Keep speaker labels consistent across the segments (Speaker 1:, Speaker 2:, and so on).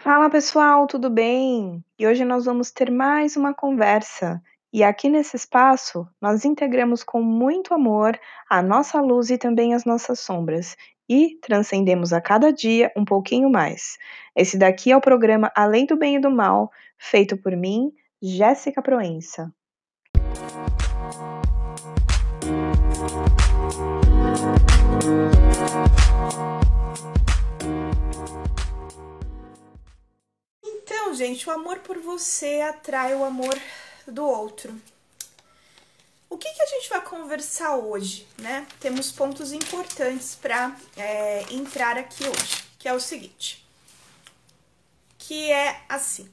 Speaker 1: Fala pessoal, tudo bem? E hoje nós vamos ter mais uma conversa. E aqui nesse espaço, nós integramos com muito amor a nossa luz e também as nossas sombras e transcendemos a cada dia um pouquinho mais. Esse daqui é o programa Além do Bem e do Mal, feito por mim, Jéssica Proença. Gente, o amor por você atrai o amor do outro. O que, que a gente vai conversar hoje, né? Temos pontos importantes para é, entrar aqui hoje, que é o seguinte, que é assim.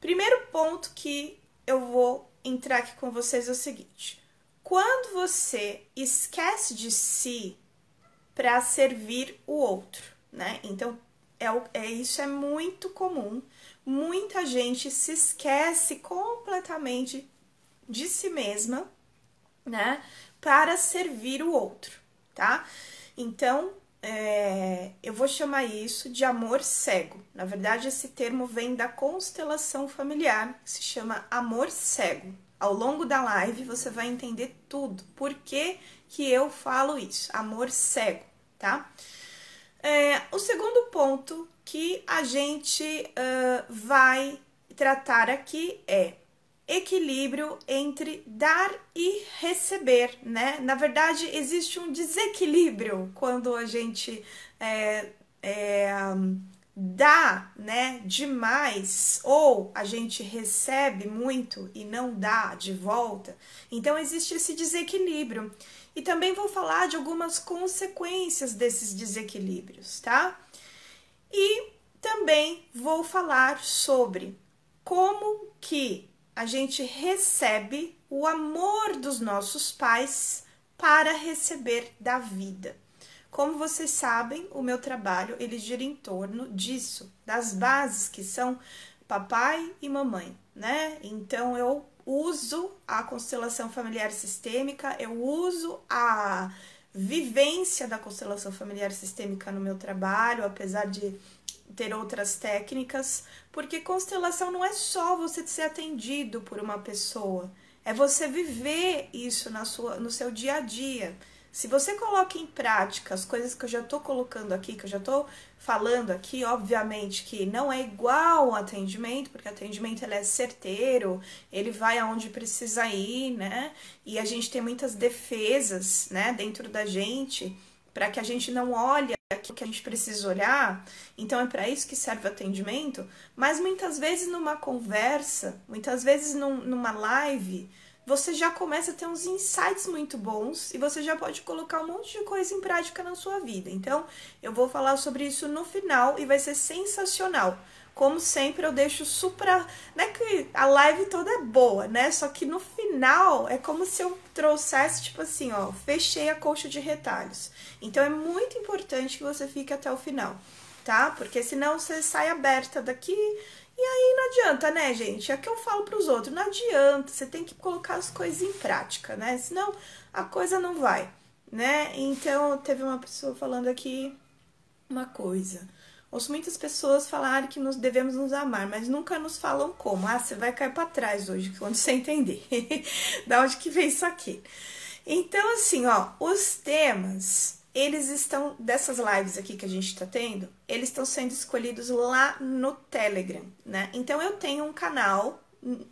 Speaker 1: Primeiro ponto que eu vou entrar aqui com vocês é o seguinte: quando você esquece de si para servir o outro, né? Então é, é isso é muito comum. Muita gente se esquece completamente de si mesma, né, para servir o outro, tá? Então, é, eu vou chamar isso de amor cego. Na verdade, esse termo vem da constelação familiar, que se chama amor cego. Ao longo da live você vai entender tudo. Por que, que eu falo isso? Amor cego, tá? É, o segundo ponto que a gente uh, vai tratar aqui é equilíbrio entre dar e receber, né? Na verdade, existe um desequilíbrio quando a gente é, é, dá, né, demais ou a gente recebe muito e não dá de volta. Então existe esse desequilíbrio. E também vou falar de algumas consequências desses desequilíbrios, tá? E também vou falar sobre como que a gente recebe o amor dos nossos pais para receber da vida. Como vocês sabem, o meu trabalho ele gira em torno disso, das bases que são papai e mamãe, né? Então eu uso a constelação familiar sistêmica, eu uso a vivência da constelação familiar sistêmica no meu trabalho, apesar de ter outras técnicas, porque constelação não é só você ser atendido por uma pessoa, é você viver isso na sua, no seu dia a dia. Se você coloca em prática as coisas que eu já estou colocando aqui, que eu já estou falando aqui, obviamente que não é igual ao atendimento, porque atendimento ele é certeiro, ele vai aonde precisa ir, né? E a gente tem muitas defesas, né, dentro da gente, para que a gente não olhe aquilo que a gente precisa olhar. Então é para isso que serve o atendimento. Mas muitas vezes numa conversa, muitas vezes num, numa live, você já começa a ter uns insights muito bons e você já pode colocar um monte de coisa em prática na sua vida. Então, eu vou falar sobre isso no final e vai ser sensacional. Como sempre, eu deixo super. Não é que a live toda é boa, né? Só que no final é como se eu trouxesse, tipo assim, ó, fechei a colcha de retalhos. Então é muito importante que você fique até o final, tá? Porque senão você sai aberta daqui e aí não adianta, né, gente? É que eu falo para os outros, não adianta, você tem que colocar as coisas em prática, né? Senão a coisa não vai, né? Então, teve uma pessoa falando aqui uma coisa. Ouço muitas pessoas falarem que nos devemos nos amar, mas nunca nos falam como. Ah, você vai cair para trás hoje, quando você entender. da onde que vem isso aqui? Então, assim, ó, os temas, eles estão, dessas lives aqui que a gente está tendo, eles estão sendo escolhidos lá no Telegram, né? Então, eu tenho um canal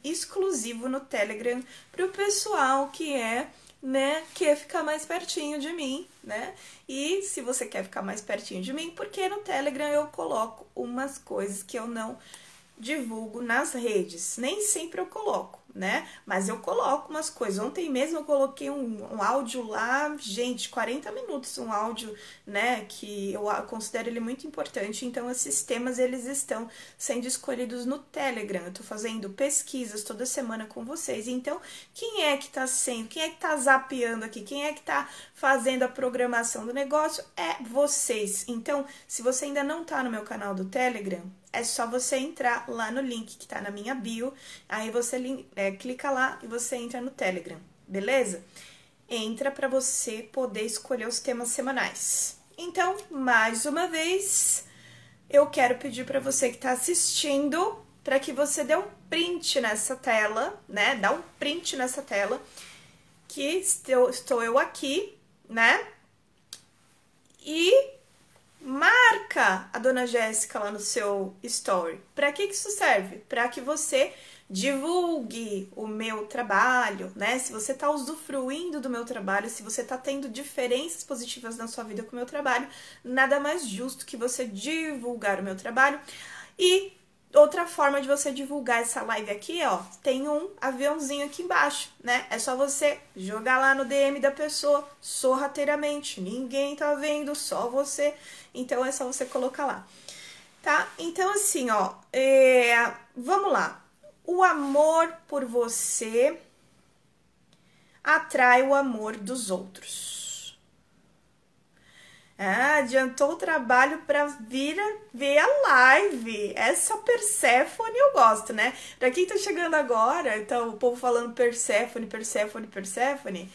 Speaker 1: exclusivo no Telegram para o pessoal que é né, quer ficar mais pertinho de mim, né? E se você quer ficar mais pertinho de mim, porque no Telegram eu coloco umas coisas que eu não divulgo nas redes. Nem sempre eu coloco né? Mas eu coloco umas coisas. Ontem mesmo eu coloquei um, um áudio lá, gente, 40 minutos, um áudio, né? Que eu considero ele muito importante. Então, esses temas eles estão sendo escolhidos no Telegram. Eu tô fazendo pesquisas toda semana com vocês. Então, quem é que tá sendo, quem é que tá zapeando aqui, quem é que tá fazendo a programação do negócio? É vocês. Então, se você ainda não tá no meu canal do Telegram, é só você entrar lá no link que tá na minha bio. Aí você é, clica lá e você entra no Telegram, beleza? Entra para você poder escolher os temas semanais. Então, mais uma vez, eu quero pedir para você que está assistindo para que você dê um print nessa tela, né? Dá um print nessa tela que estou, estou eu aqui, né? E marca a dona Jéssica lá no seu story. Para que, que isso serve? Para que você divulgue o meu trabalho, né? Se você está usufruindo do meu trabalho, se você está tendo diferenças positivas na sua vida com o meu trabalho, nada mais justo que você divulgar o meu trabalho. E outra forma de você divulgar essa live aqui, ó, tem um aviãozinho aqui embaixo, né? É só você jogar lá no DM da pessoa sorrateiramente. Ninguém tá vendo, só você. Então é só você colocar lá. Tá? Então, assim, ó, é... vamos lá. O amor por você atrai o amor dos outros. Adiantou o trabalho para vir ver a live. Essa Perséfone eu gosto, né? Pra quem tá chegando agora, então o povo falando Perséfone, Perséfone, Perséfone.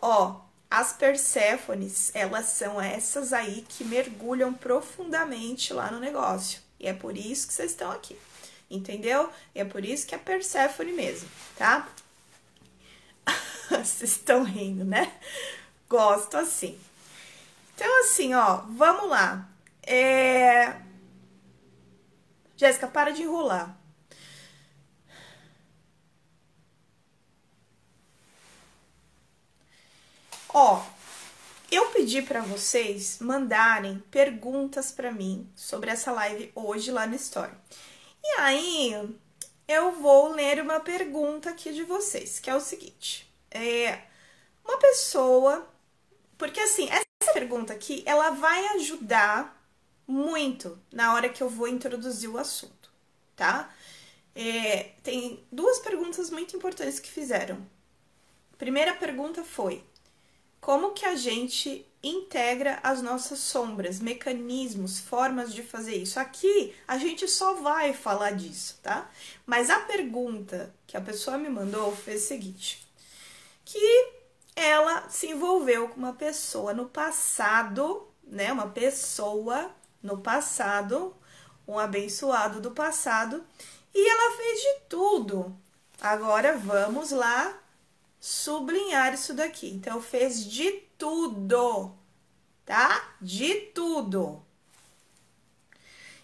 Speaker 1: Ó, as Perséfones, elas são essas aí que mergulham profundamente lá no negócio. E é por isso que vocês estão aqui entendeu? E é por isso que é Perséfone mesmo, tá? Vocês estão rindo, né? Gosto assim. Então, assim, ó, vamos lá. É... Jéssica, para de enrolar. Ó, eu pedi para vocês mandarem perguntas para mim sobre essa live hoje lá no Story. E aí, eu vou ler uma pergunta aqui de vocês, que é o seguinte: é uma pessoa. Porque assim, essa pergunta aqui, ela vai ajudar muito na hora que eu vou introduzir o assunto, tá? É, tem duas perguntas muito importantes que fizeram. Primeira pergunta foi: como que a gente integra as nossas sombras, mecanismos, formas de fazer isso. Aqui a gente só vai falar disso, tá? Mas a pergunta que a pessoa me mandou foi o seguinte: que ela se envolveu com uma pessoa no passado, né? Uma pessoa no passado, um abençoado do passado, e ela fez de tudo. Agora vamos lá sublinhar isso daqui. Então fez de tudo, tá? De tudo.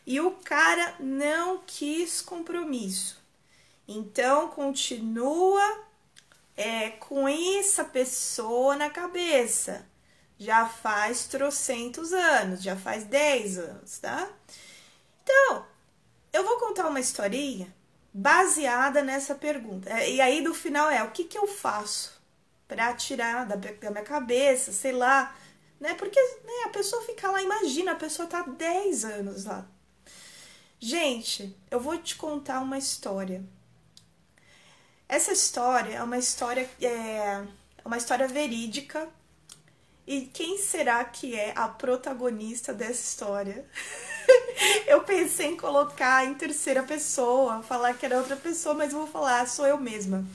Speaker 1: E o cara não quis compromisso. Então continua é, com essa pessoa na cabeça. Já faz trocentos anos, já faz dez anos, tá? Então, eu vou contar uma historinha baseada nessa pergunta. E aí, do final é: o que, que eu faço? para tirar da, da, minha cabeça, sei lá, né? Porque né, a pessoa fica lá, imagina, a pessoa tá 10 anos lá. Gente, eu vou te contar uma história. Essa história é uma história é uma história verídica. E quem será que é a protagonista dessa história? eu pensei em colocar em terceira pessoa, falar que era outra pessoa, mas vou falar, sou eu mesma.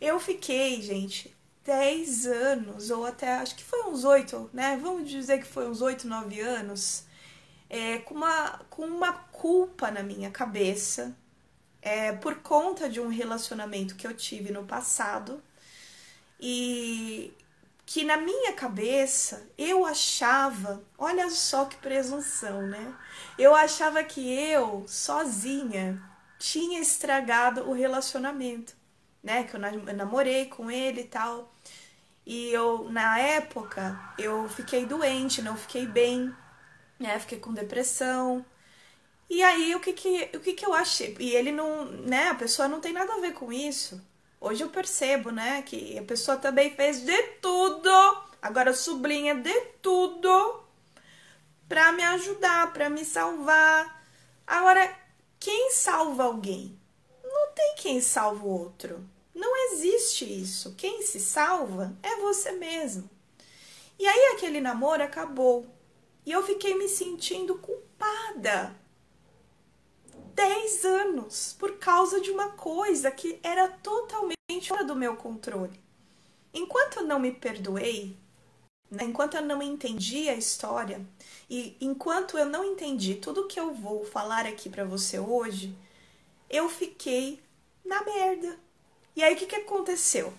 Speaker 1: Eu fiquei, gente, 10 anos, ou até acho que foi uns 8, né? Vamos dizer que foi uns 8, 9 anos, é, com, uma, com uma culpa na minha cabeça, é, por conta de um relacionamento que eu tive no passado, e que na minha cabeça eu achava, olha só que presunção, né? Eu achava que eu, sozinha, tinha estragado o relacionamento né? Que eu namorei com ele e tal. E eu, na época, eu fiquei doente, não fiquei bem, né? Fiquei com depressão. E aí, o que que, o que que eu achei? E ele não, né? A pessoa não tem nada a ver com isso. Hoje eu percebo, né? Que a pessoa também fez de tudo, agora sublinha de tudo, pra me ajudar, pra me salvar. Agora, quem salva alguém? Não tem quem salva o outro. Não existe isso. Quem se salva é você mesmo. E aí aquele namoro acabou. E eu fiquei me sentindo culpada. Dez anos por causa de uma coisa que era totalmente fora do meu controle. Enquanto eu não me perdoei, Né? Enquanto eu não entendi a história e enquanto eu não entendi tudo que eu vou falar aqui para você hoje, eu fiquei na merda. E aí o que, que aconteceu?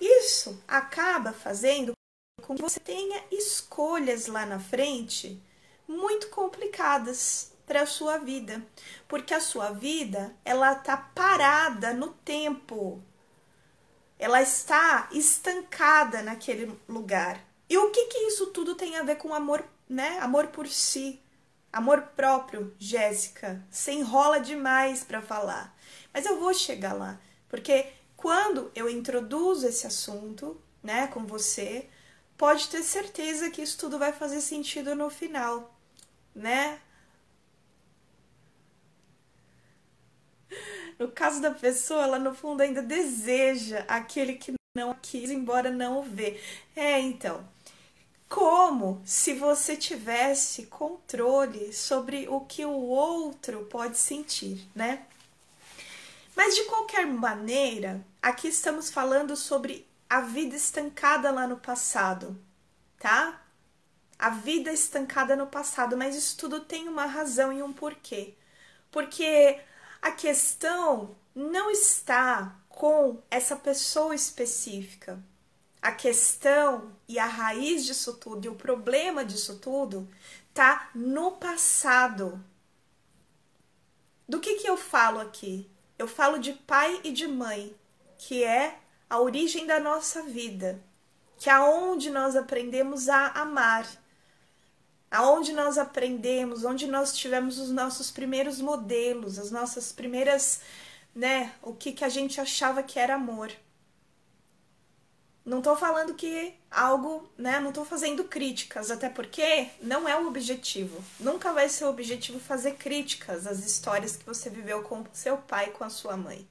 Speaker 1: Isso acaba fazendo com que você tenha escolhas lá na frente muito complicadas para a sua vida, porque a sua vida ela tá parada no tempo. Ela está estancada naquele lugar. E o que que isso tudo tem a ver com amor, né? Amor por si, amor próprio, Jéssica. Você enrola demais para falar. Mas eu vou chegar lá, porque quando eu introduzo esse assunto, né, com você, pode ter certeza que isso tudo vai fazer sentido no final, né? No caso da pessoa, ela no fundo ainda deseja aquele que não quis, embora não o vê. É, então, como se você tivesse controle sobre o que o outro pode sentir, né? Mas de qualquer maneira, aqui estamos falando sobre a vida estancada lá no passado, tá? A vida estancada no passado, mas isso tudo tem uma razão e um porquê. Porque a questão não está com essa pessoa específica. A questão e a raiz disso tudo e o problema disso tudo tá no passado. Do que que eu falo aqui? Eu falo de pai e de mãe, que é a origem da nossa vida, que é onde nós aprendemos a amar, aonde nós aprendemos, onde nós tivemos os nossos primeiros modelos, as nossas primeiras, né, o que que a gente achava que era amor. Não estou falando que algo, né? Não estou fazendo críticas, até porque não é o objetivo. Nunca vai ser o objetivo fazer críticas às histórias que você viveu com seu pai, com a sua mãe.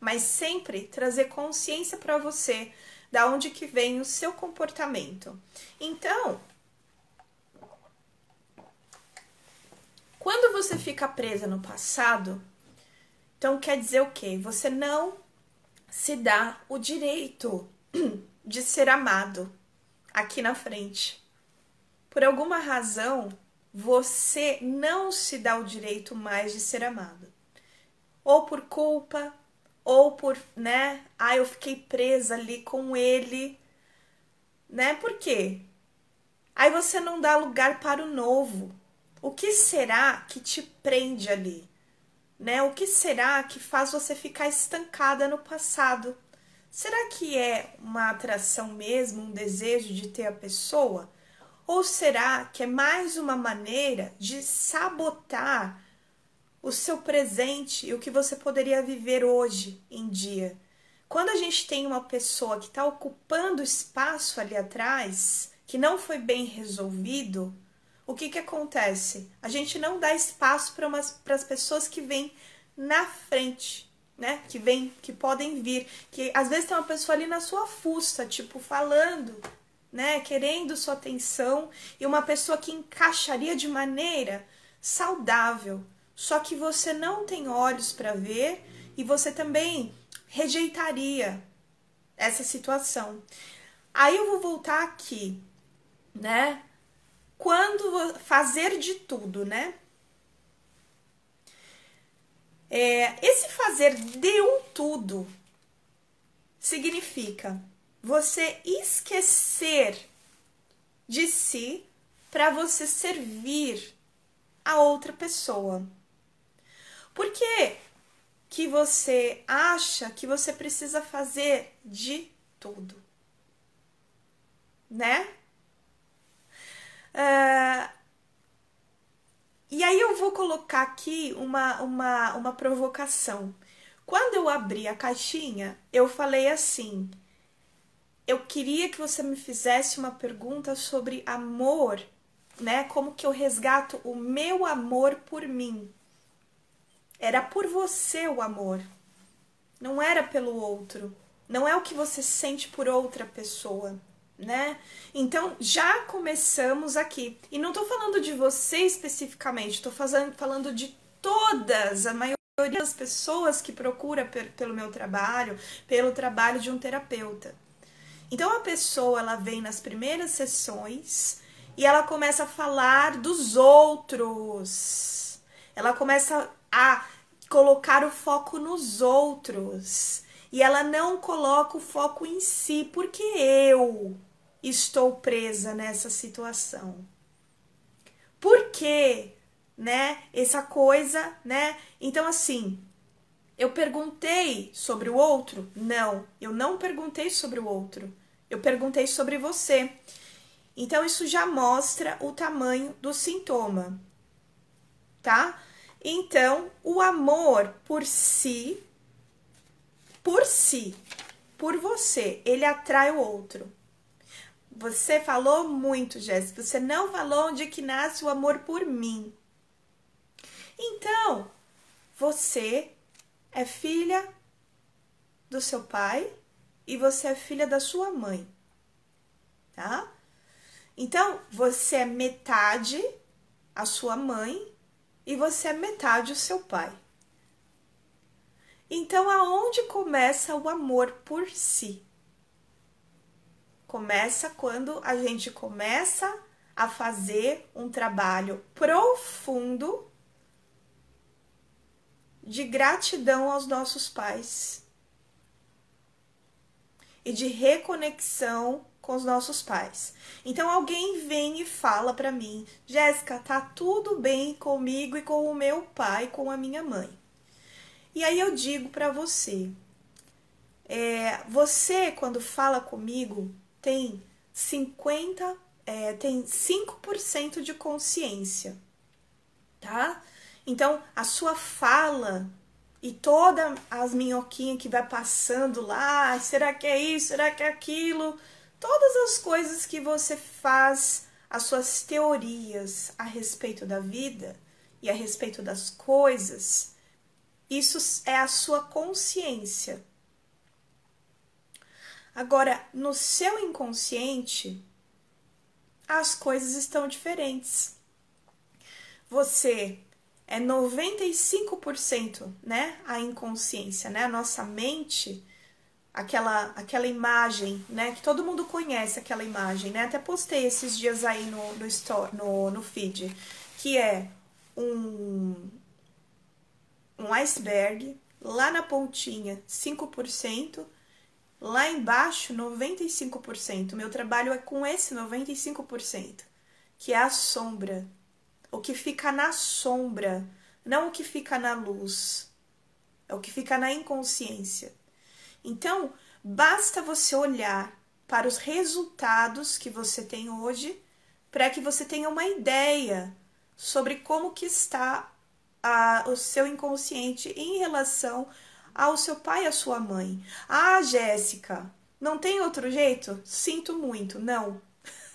Speaker 1: Mas sempre trazer consciência para você da onde que vem o seu comportamento. Então, quando você fica presa no passado, então quer dizer o quê? Você não se dá o direito de ser amado aqui na frente. Por alguma razão, você não se dá o direito mais de ser amado. Ou por culpa, ou por, né? Ah, eu fiquei presa ali com ele, né? Por quê? Aí você não dá lugar para o novo. O que será que te prende ali? Né? O que será que faz você ficar estancada no passado? Será que é uma atração mesmo, um desejo de ter a pessoa? Ou será que é mais uma maneira de sabotar o seu presente e o que você poderia viver hoje em dia? Quando a gente tem uma pessoa que está ocupando espaço ali atrás, que não foi bem resolvido, o que, que acontece? A gente não dá espaço para as pessoas que vêm na frente né? Que vem, que podem vir. Que às vezes tem uma pessoa ali na sua fuça, tipo, falando, né? Querendo sua atenção. E uma pessoa que encaixaria de maneira saudável. Só que você não tem olhos para ver e você também rejeitaria essa situação. Aí eu vou voltar aqui, né? Quando fazer de tudo, né? É, esse fazer de um tudo significa você esquecer de si para você servir a outra pessoa. Por que, que você acha que você precisa fazer de tudo? Né? Uh, e aí eu vou colocar aqui uma, uma, uma provocação. Quando eu abri a caixinha, eu falei assim: eu queria que você me fizesse uma pergunta sobre amor, né? Como que eu resgato o meu amor por mim? Era por você o amor, não era pelo outro. Não é o que você sente por outra pessoa né? Então já começamos aqui. E não tô falando de você especificamente, fazendo, falando de todas, a maioria das pessoas que procura pelo meu trabalho, pelo trabalho de um terapeuta. Então a pessoa ela vem nas primeiras sessões e ela começa a falar dos outros. Ela começa a colocar o foco nos outros. E ela não coloca o foco em si, porque eu estou presa nessa situação. Por quê? Né? Essa coisa, né? Então assim, eu perguntei sobre o outro? Não, eu não perguntei sobre o outro. Eu perguntei sobre você. Então isso já mostra o tamanho do sintoma, tá? Então, o amor por si, por si, por você, ele atrai o outro. Você falou muito, Jéssica. Você não falou onde que nasce o amor por mim. Então, você é filha do seu pai e você é filha da sua mãe, tá? Então, você é metade a sua mãe e você é metade o seu pai. Então, aonde começa o amor por si? Começa quando a gente começa a fazer um trabalho profundo de gratidão aos nossos pais e de reconexão com os nossos pais. Então alguém vem e fala para mim, Jéssica, tá tudo bem comigo e com o meu pai, com a minha mãe. E aí eu digo para você, é, você quando fala comigo tem 50, é, tem 5% de consciência, tá? Então a sua fala e todas as minhoquinhas que vai passando lá, será que é isso, será que é aquilo? todas as coisas que você faz, as suas teorias a respeito da vida e a respeito das coisas, isso é a sua consciência. Agora, no seu inconsciente, as coisas estão diferentes. Você é 95%, né, a inconsciência, né? A nossa mente aquela aquela imagem, né? Que todo mundo conhece aquela imagem, né? Até postei esses dias aí no, no, store, no, no feed, que é um, um iceberg, lá na pontinha 5%, lá embaixo 95%. Meu trabalho é com esse 95%, que é a sombra. O que fica na sombra, não o que fica na luz. É o que fica na inconsciência. Então, basta você olhar para os resultados que você tem hoje para que você tenha uma ideia sobre como que está a, o seu inconsciente em relação ao seu pai e à sua mãe. Ah, Jéssica, não tem outro jeito? Sinto muito, não.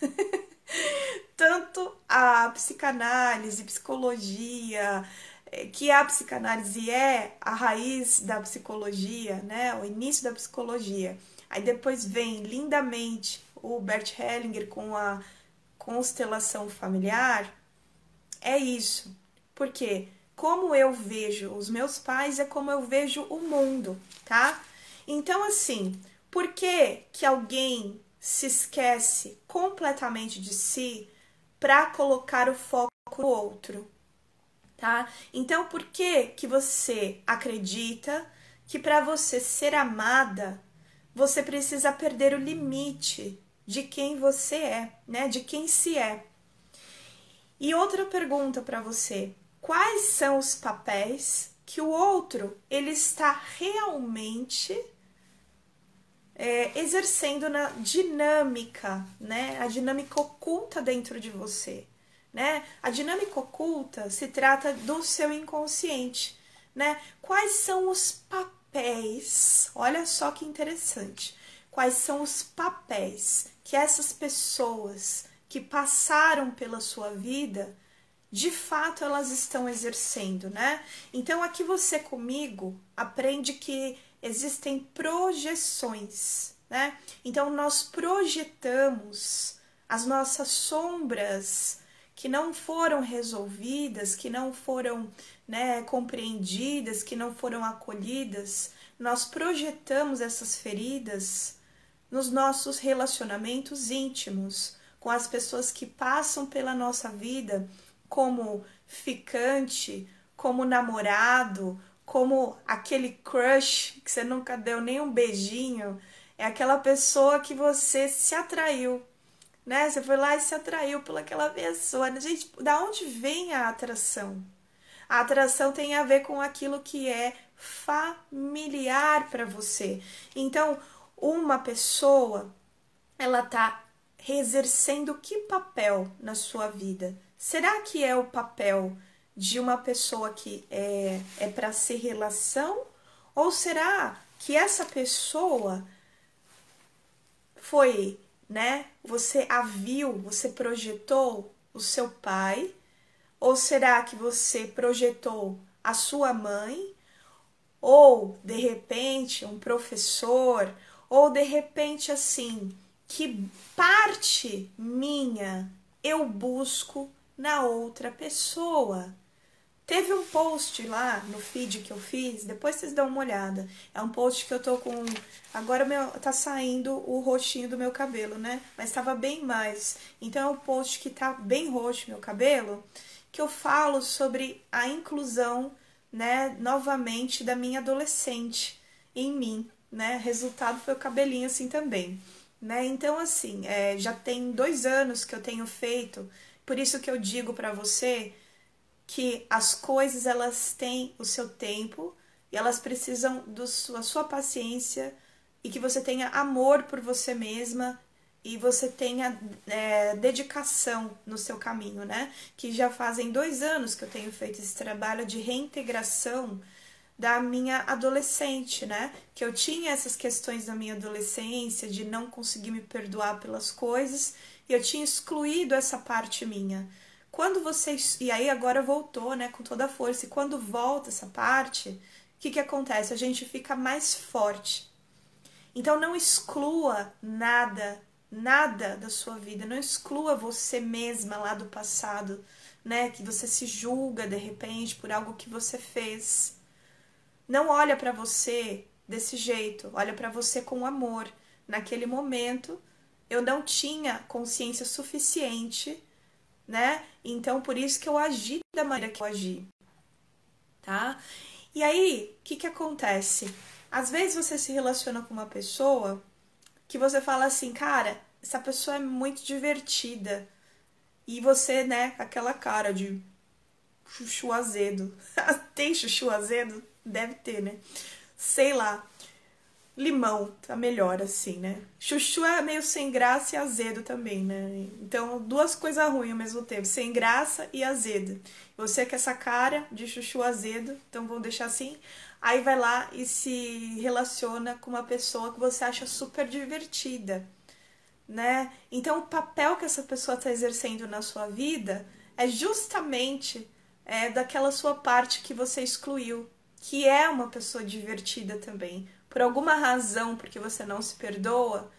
Speaker 1: Tanto a psicanálise, psicologia, é, que a psicanálise é a raiz da psicologia, né? O início da psicologia. Aí depois vem lindamente o Bert Hellinger com a constelação familiar. É isso. Porque como eu vejo os meus pais é como eu vejo o mundo, tá? Então assim, por que que alguém se esquece completamente de si para colocar o foco no outro? tá? Então, por que que você acredita que para você ser amada, você precisa perder o limite de quem você é, né? De quem se é. E outra pergunta para você: quais são os papéis que o outro ele está realmente é, exercendo na dinâmica, né? A dinâmica oculta dentro de você né? A dinâmica oculta se trata do seu inconsciente, né? Quais são os papéis? Olha só que interessante. Quais são os papéis que essas pessoas que passaram pela sua vida, de fato elas estão exercendo, né? Então aqui você comigo aprende que existem projeções, né? Então nós projetamos as nossas sombras que não foram resolvidas, que não foram né, compreendidas, que não foram acolhidas, nós projetamos essas feridas nos nossos relacionamentos íntimos, com as pessoas que passam pela nossa vida como ficante, como namorado, como aquele crush que você nunca deu nem um beijinho, é aquela pessoa que você se atraiu, né? Você foi lá e se atraiu pelaquela pessoa. Gente, da onde vem a atração? A atração tem a ver com aquilo que é familiar para você. Então, uma pessoa, ela tá exercendo que papel na sua vida? Será que é o papel de uma pessoa que é, é para ser relação? Ou será que essa pessoa foi, né? Você a viu, você projetou o seu pai? Ou será que você projetou a sua mãe? Ou de repente um professor? Ou de repente assim, que parte minha eu busco na outra pessoa? Teve um post lá no feed que eu fiz, depois vocês dão uma olhada. É um post que eu tô com. Agora meu, tá saindo o roxinho do meu cabelo, né? Mas tava bem mais. Então é um post que tá bem roxo meu cabelo, que eu falo sobre a inclusão, né, novamente da minha adolescente em mim, né? Resultado foi o cabelinho assim também, né? Então, assim, é, já tem dois anos que eu tenho feito, por isso que eu digo para você que as coisas elas têm o seu tempo e elas precisam da sua, sua paciência e que você tenha amor por você mesma e você tenha é, dedicação no seu caminho, né? Que já fazem dois anos que eu tenho feito esse trabalho de reintegração da minha adolescente, né? Que eu tinha essas questões da minha adolescência de não conseguir me perdoar pelas coisas e eu tinha excluído essa parte minha. Quando vocês. E aí agora voltou, né, com toda a força. E quando volta essa parte, o que, que acontece? A gente fica mais forte. Então não exclua nada, nada da sua vida. Não exclua você mesma lá do passado, né? Que você se julga de repente por algo que você fez. Não olha para você desse jeito. Olha para você com amor. Naquele momento, eu não tinha consciência suficiente né? Então, por isso que eu agi da maneira que eu agi, tá? E aí, o que que acontece? Às vezes você se relaciona com uma pessoa que você fala assim, cara, essa pessoa é muito divertida. E você, né, aquela cara de chuchu azedo. Tem chuchu azedo? Deve ter, né? Sei lá. Limão, tá melhor assim, né? Chuchu é meio sem graça e azedo também, né? Então, duas coisas ruins ao mesmo tempo, sem graça e azedo. Você com essa cara de chuchu azedo, então vamos deixar assim. Aí vai lá e se relaciona com uma pessoa que você acha super divertida, né? Então, o papel que essa pessoa está exercendo na sua vida é justamente é, daquela sua parte que você excluiu, que é uma pessoa divertida também por alguma razão, porque você não se perdoa,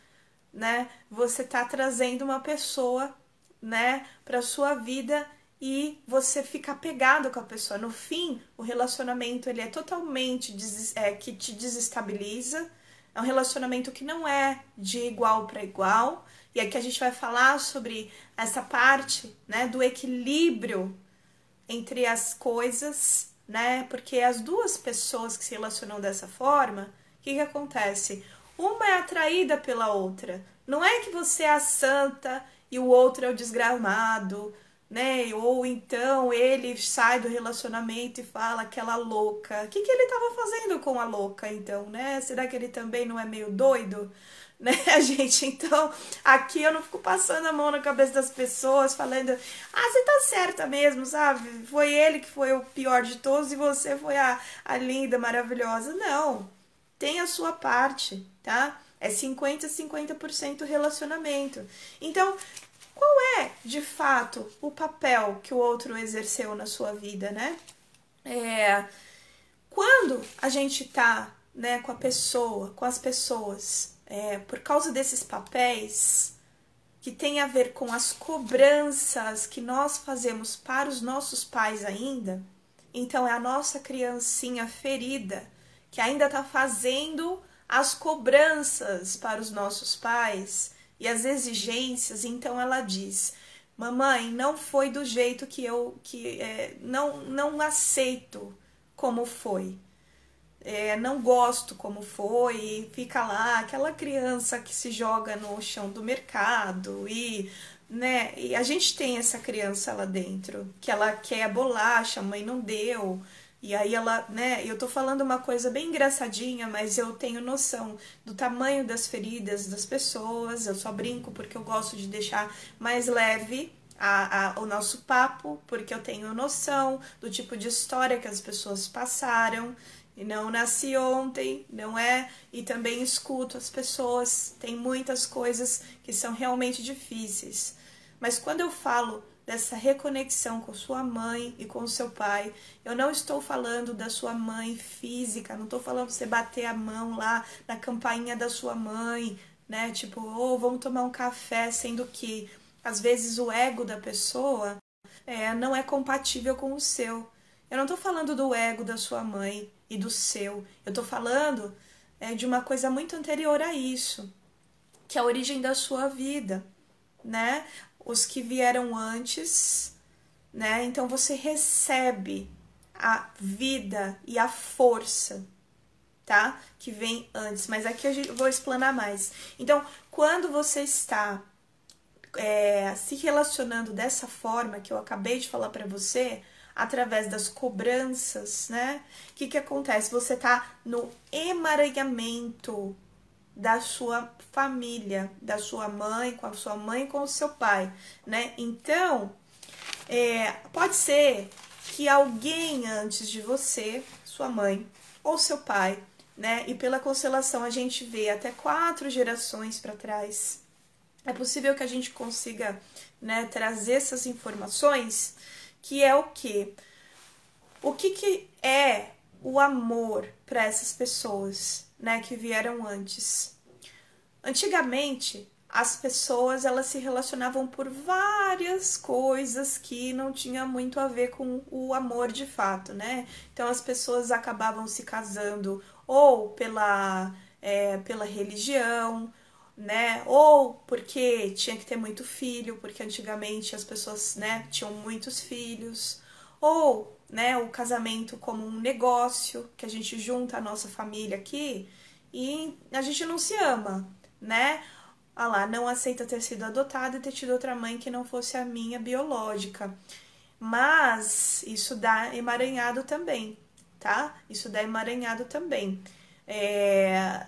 Speaker 1: né? Você tá trazendo uma pessoa, né, para sua vida e você fica apegado com a pessoa. No fim, o relacionamento ele é totalmente é, que te desestabiliza. É um relacionamento que não é de igual para igual. E aqui a gente vai falar sobre essa parte, né, do equilíbrio entre as coisas, né? Porque as duas pessoas que se relacionam dessa forma, o que, que acontece? Uma é atraída pela outra. Não é que você é a santa e o outro é o desgramado, né? Ou então ele sai do relacionamento e fala aquela louca. O que, que ele estava fazendo com a louca, então, né? Será que ele também não é meio doido? Né, gente? Então, aqui eu não fico passando a mão na cabeça das pessoas, falando, ah, você tá certa mesmo, sabe? Foi ele que foi o pior de todos e você foi a, a linda, maravilhosa. Não tem a sua parte, tá? É 50 50% relacionamento. Então, qual é, de fato, o papel que o outro exerceu na sua vida, né? É, quando a gente tá, né, com a pessoa, com as pessoas, é, por causa desses papéis que tem a ver com as cobranças que nós fazemos para os nossos pais ainda, então é a nossa criancinha ferida que ainda está fazendo as cobranças para os nossos pais e as exigências, então ela diz: Mamãe, não foi do jeito que eu que é, não não aceito como foi. É, não gosto como foi, fica lá aquela criança que se joga no chão do mercado e né? E a gente tem essa criança lá dentro, que ela quer a bolacha, a mãe não deu. E aí ela, né, eu tô falando uma coisa bem engraçadinha, mas eu tenho noção do tamanho das feridas das pessoas, eu só brinco porque eu gosto de deixar mais leve a, a, o nosso papo, porque eu tenho noção do tipo de história que as pessoas passaram, e não nasci ontem, não é? E também escuto as pessoas, tem muitas coisas que são realmente difíceis. Mas quando eu falo dessa reconexão com sua mãe e com seu pai, eu não estou falando da sua mãe física, não estou falando você bater a mão lá na campainha da sua mãe, né? Tipo, ou oh, vamos tomar um café, sendo que às vezes o ego da pessoa é, não é compatível com o seu. Eu não estou falando do ego da sua mãe e do seu. Eu estou falando é, de uma coisa muito anterior a isso, que é a origem da sua vida, né? Os que vieram antes, né? Então você recebe a vida e a força, tá? Que vem antes. Mas aqui eu vou explanar mais. Então, quando você está é, se relacionando dessa forma que eu acabei de falar para você, através das cobranças, né? O que, que acontece? Você tá no emaranhamento da sua família, da sua mãe, com a sua mãe com o seu pai, né? Então, é, pode ser que alguém antes de você, sua mãe ou seu pai, né? E pela constelação a gente vê até quatro gerações para trás. É possível que a gente consiga, né, trazer essas informações que é o que? O que, que é o amor para essas pessoas, né, que vieram antes? Antigamente, as pessoas elas se relacionavam por várias coisas que não tinha muito a ver com o amor de fato, né? Então as pessoas acabavam se casando ou pela, é, pela religião, né? Ou porque tinha que ter muito filho, porque antigamente as pessoas, né, tinham muitos filhos, ou, né, o casamento como um negócio, que a gente junta a nossa família aqui e a gente não se ama, né? Ah lá, não aceita ter sido adotada e ter tido outra mãe que não fosse a minha biológica. Mas isso dá emaranhado também, tá? Isso dá emaranhado também. É,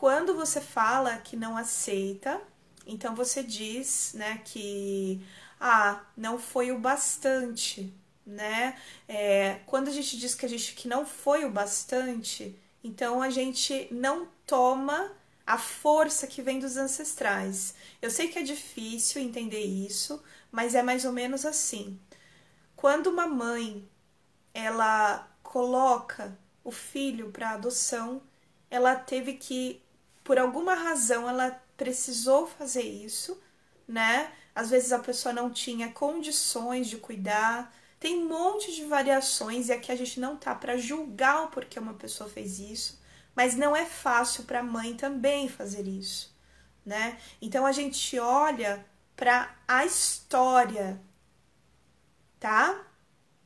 Speaker 1: quando você fala que não aceita, então você diz, né, que ah, não foi o bastante, né? É, quando a gente diz que a gente que não foi o bastante, então a gente não toma a força que vem dos ancestrais. Eu sei que é difícil entender isso, mas é mais ou menos assim. Quando uma mãe ela coloca o filho para adoção, ela teve que por alguma razão ela precisou fazer isso, né? Às vezes a pessoa não tinha condições de cuidar. Tem um monte de variações e aqui a gente não tá para julgar o porquê uma pessoa fez isso, mas não é fácil para a mãe também fazer isso, né? Então a gente olha para a história, tá?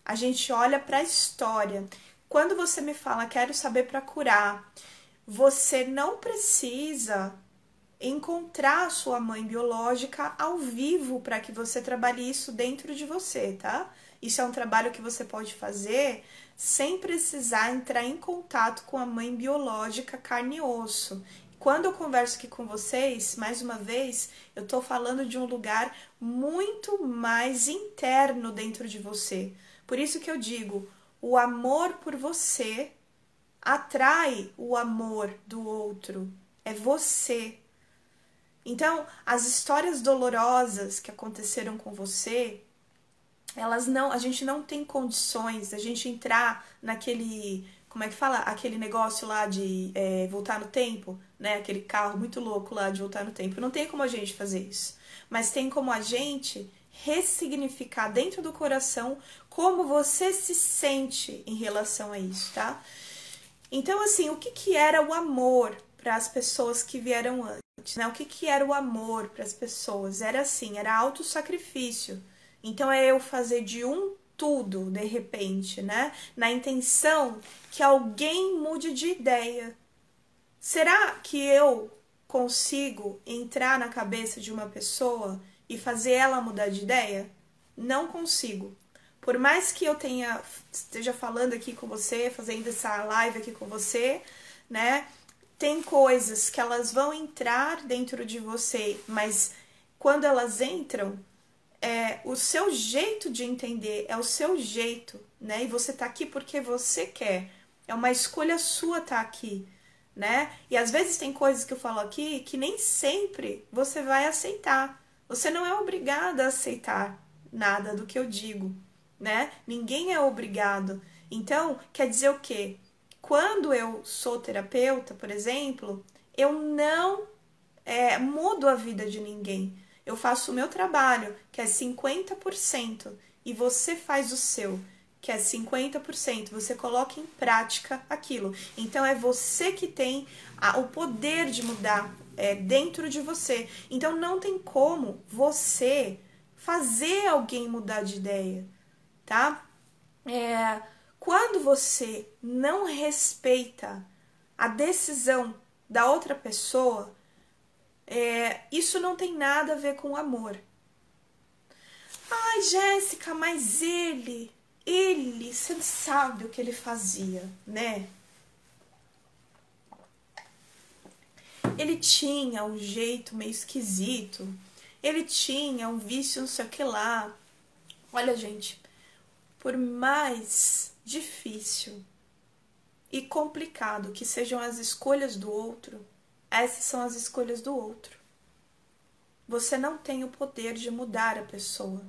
Speaker 1: A gente olha para a história. Quando você me fala quero saber para curar, você não precisa encontrar a sua mãe biológica ao vivo para que você trabalhe isso dentro de você, tá? Isso é um trabalho que você pode fazer sem precisar entrar em contato com a mãe biológica carne e osso. Quando eu converso aqui com vocês, mais uma vez, eu estou falando de um lugar muito mais interno dentro de você. Por isso que eu digo, o amor por você atrai o amor do outro, é você. Então, as histórias dolorosas que aconteceram com você, elas não, a gente não tem condições a gente entrar naquele, como é que fala, aquele negócio lá de é, voltar no tempo, né? Aquele carro muito louco lá de voltar no tempo. Não tem como a gente fazer isso, mas tem como a gente ressignificar dentro do coração como você se sente em relação a isso, tá? Então, assim, o que, que era o amor para as pessoas que vieram antes. Né? O que, que era o amor para as pessoas? Era assim, era auto-sacrifício. Então é eu fazer de um tudo de repente, né? Na intenção que alguém mude de ideia. Será que eu consigo entrar na cabeça de uma pessoa e fazer ela mudar de ideia? Não consigo. Por mais que eu tenha esteja falando aqui com você, fazendo essa live aqui com você, né? Tem coisas que elas vão entrar dentro de você, mas quando elas entram, é o seu jeito de entender, é o seu jeito, né? E você tá aqui porque você quer. É uma escolha sua estar tá aqui, né? E às vezes tem coisas que eu falo aqui que nem sempre você vai aceitar. Você não é obrigada a aceitar nada do que eu digo, né? Ninguém é obrigado. Então, quer dizer o quê? Quando eu sou terapeuta, por exemplo, eu não é, mudo a vida de ninguém. Eu faço o meu trabalho, que é 50%, e você faz o seu, que é 50%. Você coloca em prática aquilo. Então é você que tem a, o poder de mudar é, dentro de você. Então não tem como você fazer alguém mudar de ideia, tá? É, quando você não respeita a decisão da outra pessoa, é, isso não tem nada a ver com amor. Ai, Jéssica, mas ele, ele, você sabe o que ele fazia, né? Ele tinha um jeito meio esquisito. Ele tinha um vício, não sei o que lá. Olha, gente, por mais difícil e complicado que sejam as escolhas do outro, essas são as escolhas do outro. Você não tem o poder de mudar a pessoa,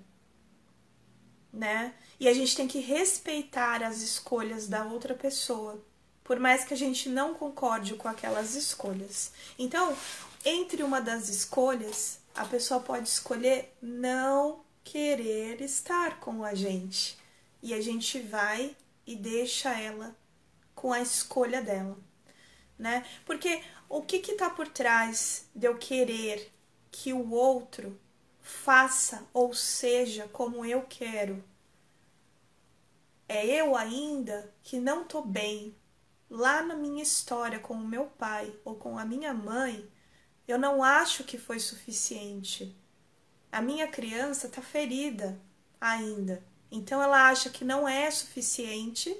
Speaker 1: né? E a gente tem que respeitar as escolhas da outra pessoa, por mais que a gente não concorde com aquelas escolhas. Então, entre uma das escolhas, a pessoa pode escolher não querer estar com a gente. E a gente vai e deixa ela com a escolha dela, né? Porque o que que tá por trás de eu querer que o outro faça ou seja como eu quero? É eu ainda que não tô bem lá na minha história com o meu pai ou com a minha mãe, eu não acho que foi suficiente. A minha criança tá ferida ainda. Então ela acha que não é suficiente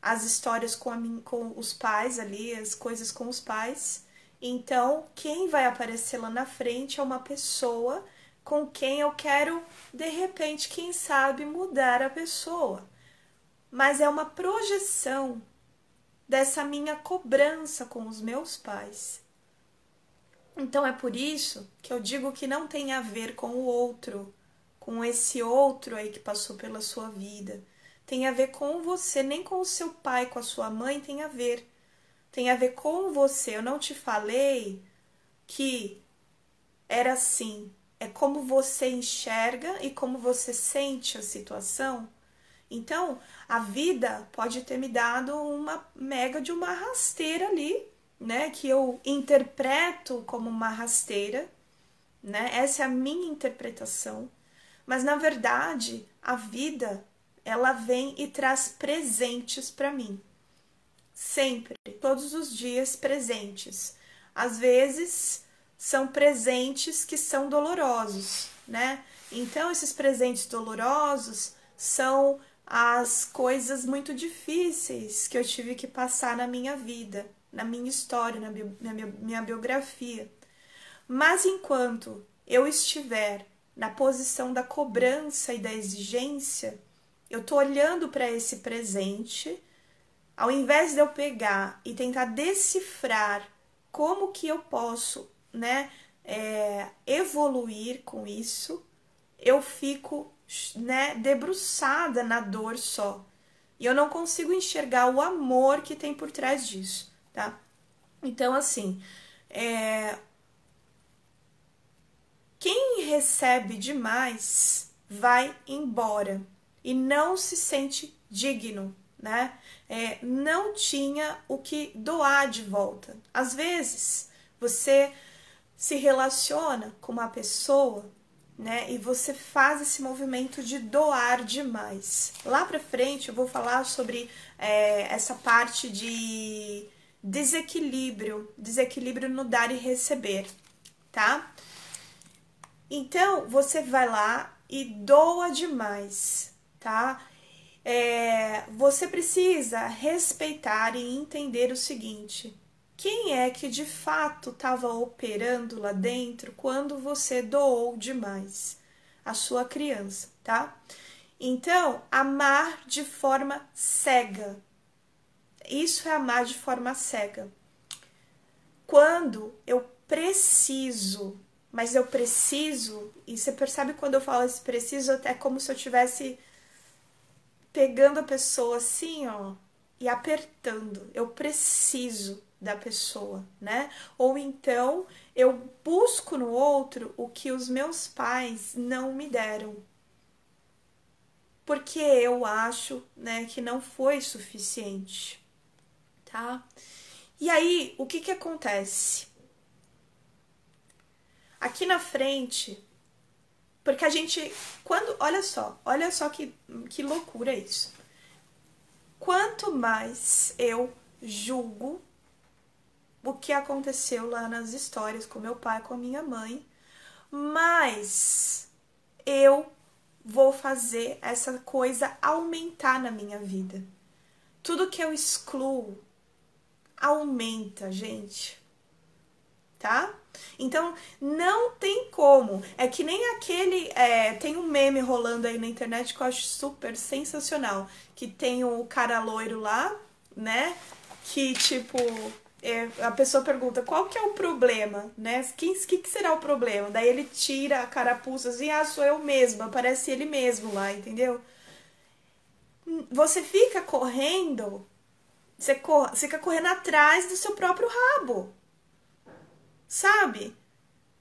Speaker 1: as histórias com, a, com os pais ali, as coisas com os pais. Então, quem vai aparecer lá na frente é uma pessoa com quem eu quero, de repente, quem sabe, mudar a pessoa. Mas é uma projeção dessa minha cobrança com os meus pais. Então é por isso que eu digo que não tem a ver com o outro, com esse outro aí que passou pela sua vida. Tem a ver com você, nem com o seu pai, com a sua mãe tem a ver. Tem a ver com você. Eu não te falei que era assim. É como você enxerga e como você sente a situação. Então, a vida pode ter me dado uma mega de uma rasteira ali, né? Que eu interpreto como uma rasteira, né? Essa é a minha interpretação. Mas na verdade, a vida ela vem e traz presentes para mim. Sempre, todos os dias presentes. Às vezes são presentes que são dolorosos, né? Então esses presentes dolorosos são as coisas muito difíceis que eu tive que passar na minha vida, na minha história, na, na minha, minha biografia. Mas enquanto eu estiver na posição da cobrança e da exigência, eu tô olhando para esse presente, ao invés de eu pegar e tentar decifrar como que eu posso, né, é, evoluir com isso, eu fico, né, debruçada na dor só. E eu não consigo enxergar o amor que tem por trás disso, tá? Então, assim, é, quem recebe demais vai embora e não se sente digno, né? É, não tinha o que doar de volta. Às vezes, você se relaciona com uma pessoa, né? E você faz esse movimento de doar demais. Lá pra frente eu vou falar sobre é, essa parte de desequilíbrio, desequilíbrio no dar e receber, tá? Então você vai lá e doa demais, tá? É, você precisa respeitar e entender o seguinte: quem é que de fato estava operando lá dentro quando você doou demais a sua criança, tá? Então, amar de forma cega. Isso é amar de forma cega. Quando eu preciso, mas eu preciso, e você percebe quando eu falo esse preciso, até como se eu tivesse pegando a pessoa assim, ó, e apertando. Eu preciso da pessoa, né? Ou então eu busco no outro o que os meus pais não me deram. Porque eu acho, né, que não foi suficiente, tá? E aí, o que que acontece? Aqui na frente, porque a gente, quando, olha só, olha só que, que loucura isso. Quanto mais eu julgo o que aconteceu lá nas histórias com meu pai, com a minha mãe, mais eu vou fazer essa coisa aumentar na minha vida. Tudo que eu excluo aumenta, gente. Tá? Então, não tem como. É que nem aquele. É, tem um meme rolando aí na internet que eu acho super sensacional. Que tem o cara loiro lá, né? Que tipo. É, a pessoa pergunta qual que é o problema, né? Quem que, que será o problema? Daí ele tira a carapuça assim, ah, sou eu mesma, parece ele mesmo lá, entendeu? Você fica correndo, você, cor, fica correndo atrás do seu próprio rabo sabe?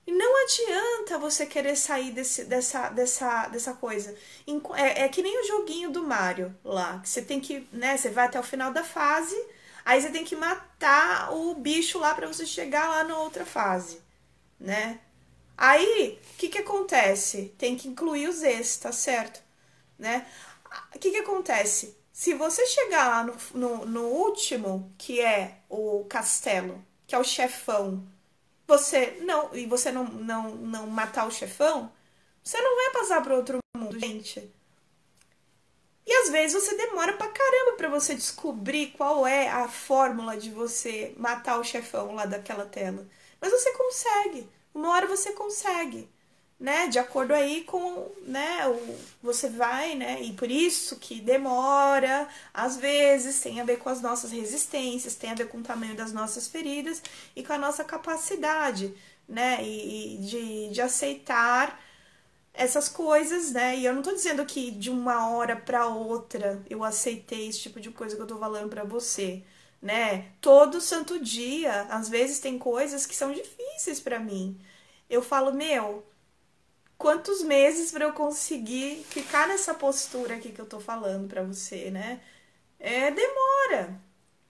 Speaker 1: E não adianta você querer sair desse, dessa, dessa, dessa coisa. É, é que nem o joguinho do Mario lá. Que você tem que, né? Você vai até o final da fase, aí você tem que matar o bicho lá para você chegar lá na outra fase, né? Aí, o que que acontece? Tem que incluir os ex, tá certo? Né? O que que acontece? Se você chegar lá no, no, no último, que é o castelo, que é o chefão, você não e você não não não matar o chefão, você não vai passar para outro mundo, gente. E às vezes você demora pra caramba para você descobrir qual é a fórmula de você matar o chefão lá daquela tela. Mas você consegue. Uma hora você consegue né, de acordo aí com, né, o, você vai, né, e por isso que demora, às vezes tem a ver com as nossas resistências, tem a ver com o tamanho das nossas feridas e com a nossa capacidade, né, e, e de, de aceitar essas coisas, né, e eu não tô dizendo que de uma hora para outra eu aceitei esse tipo de coisa que eu tô falando para você, né, todo santo dia, às vezes tem coisas que são difíceis para mim, eu falo, meu, quantos meses para eu conseguir ficar nessa postura aqui que eu tô falando para você, né? É, demora.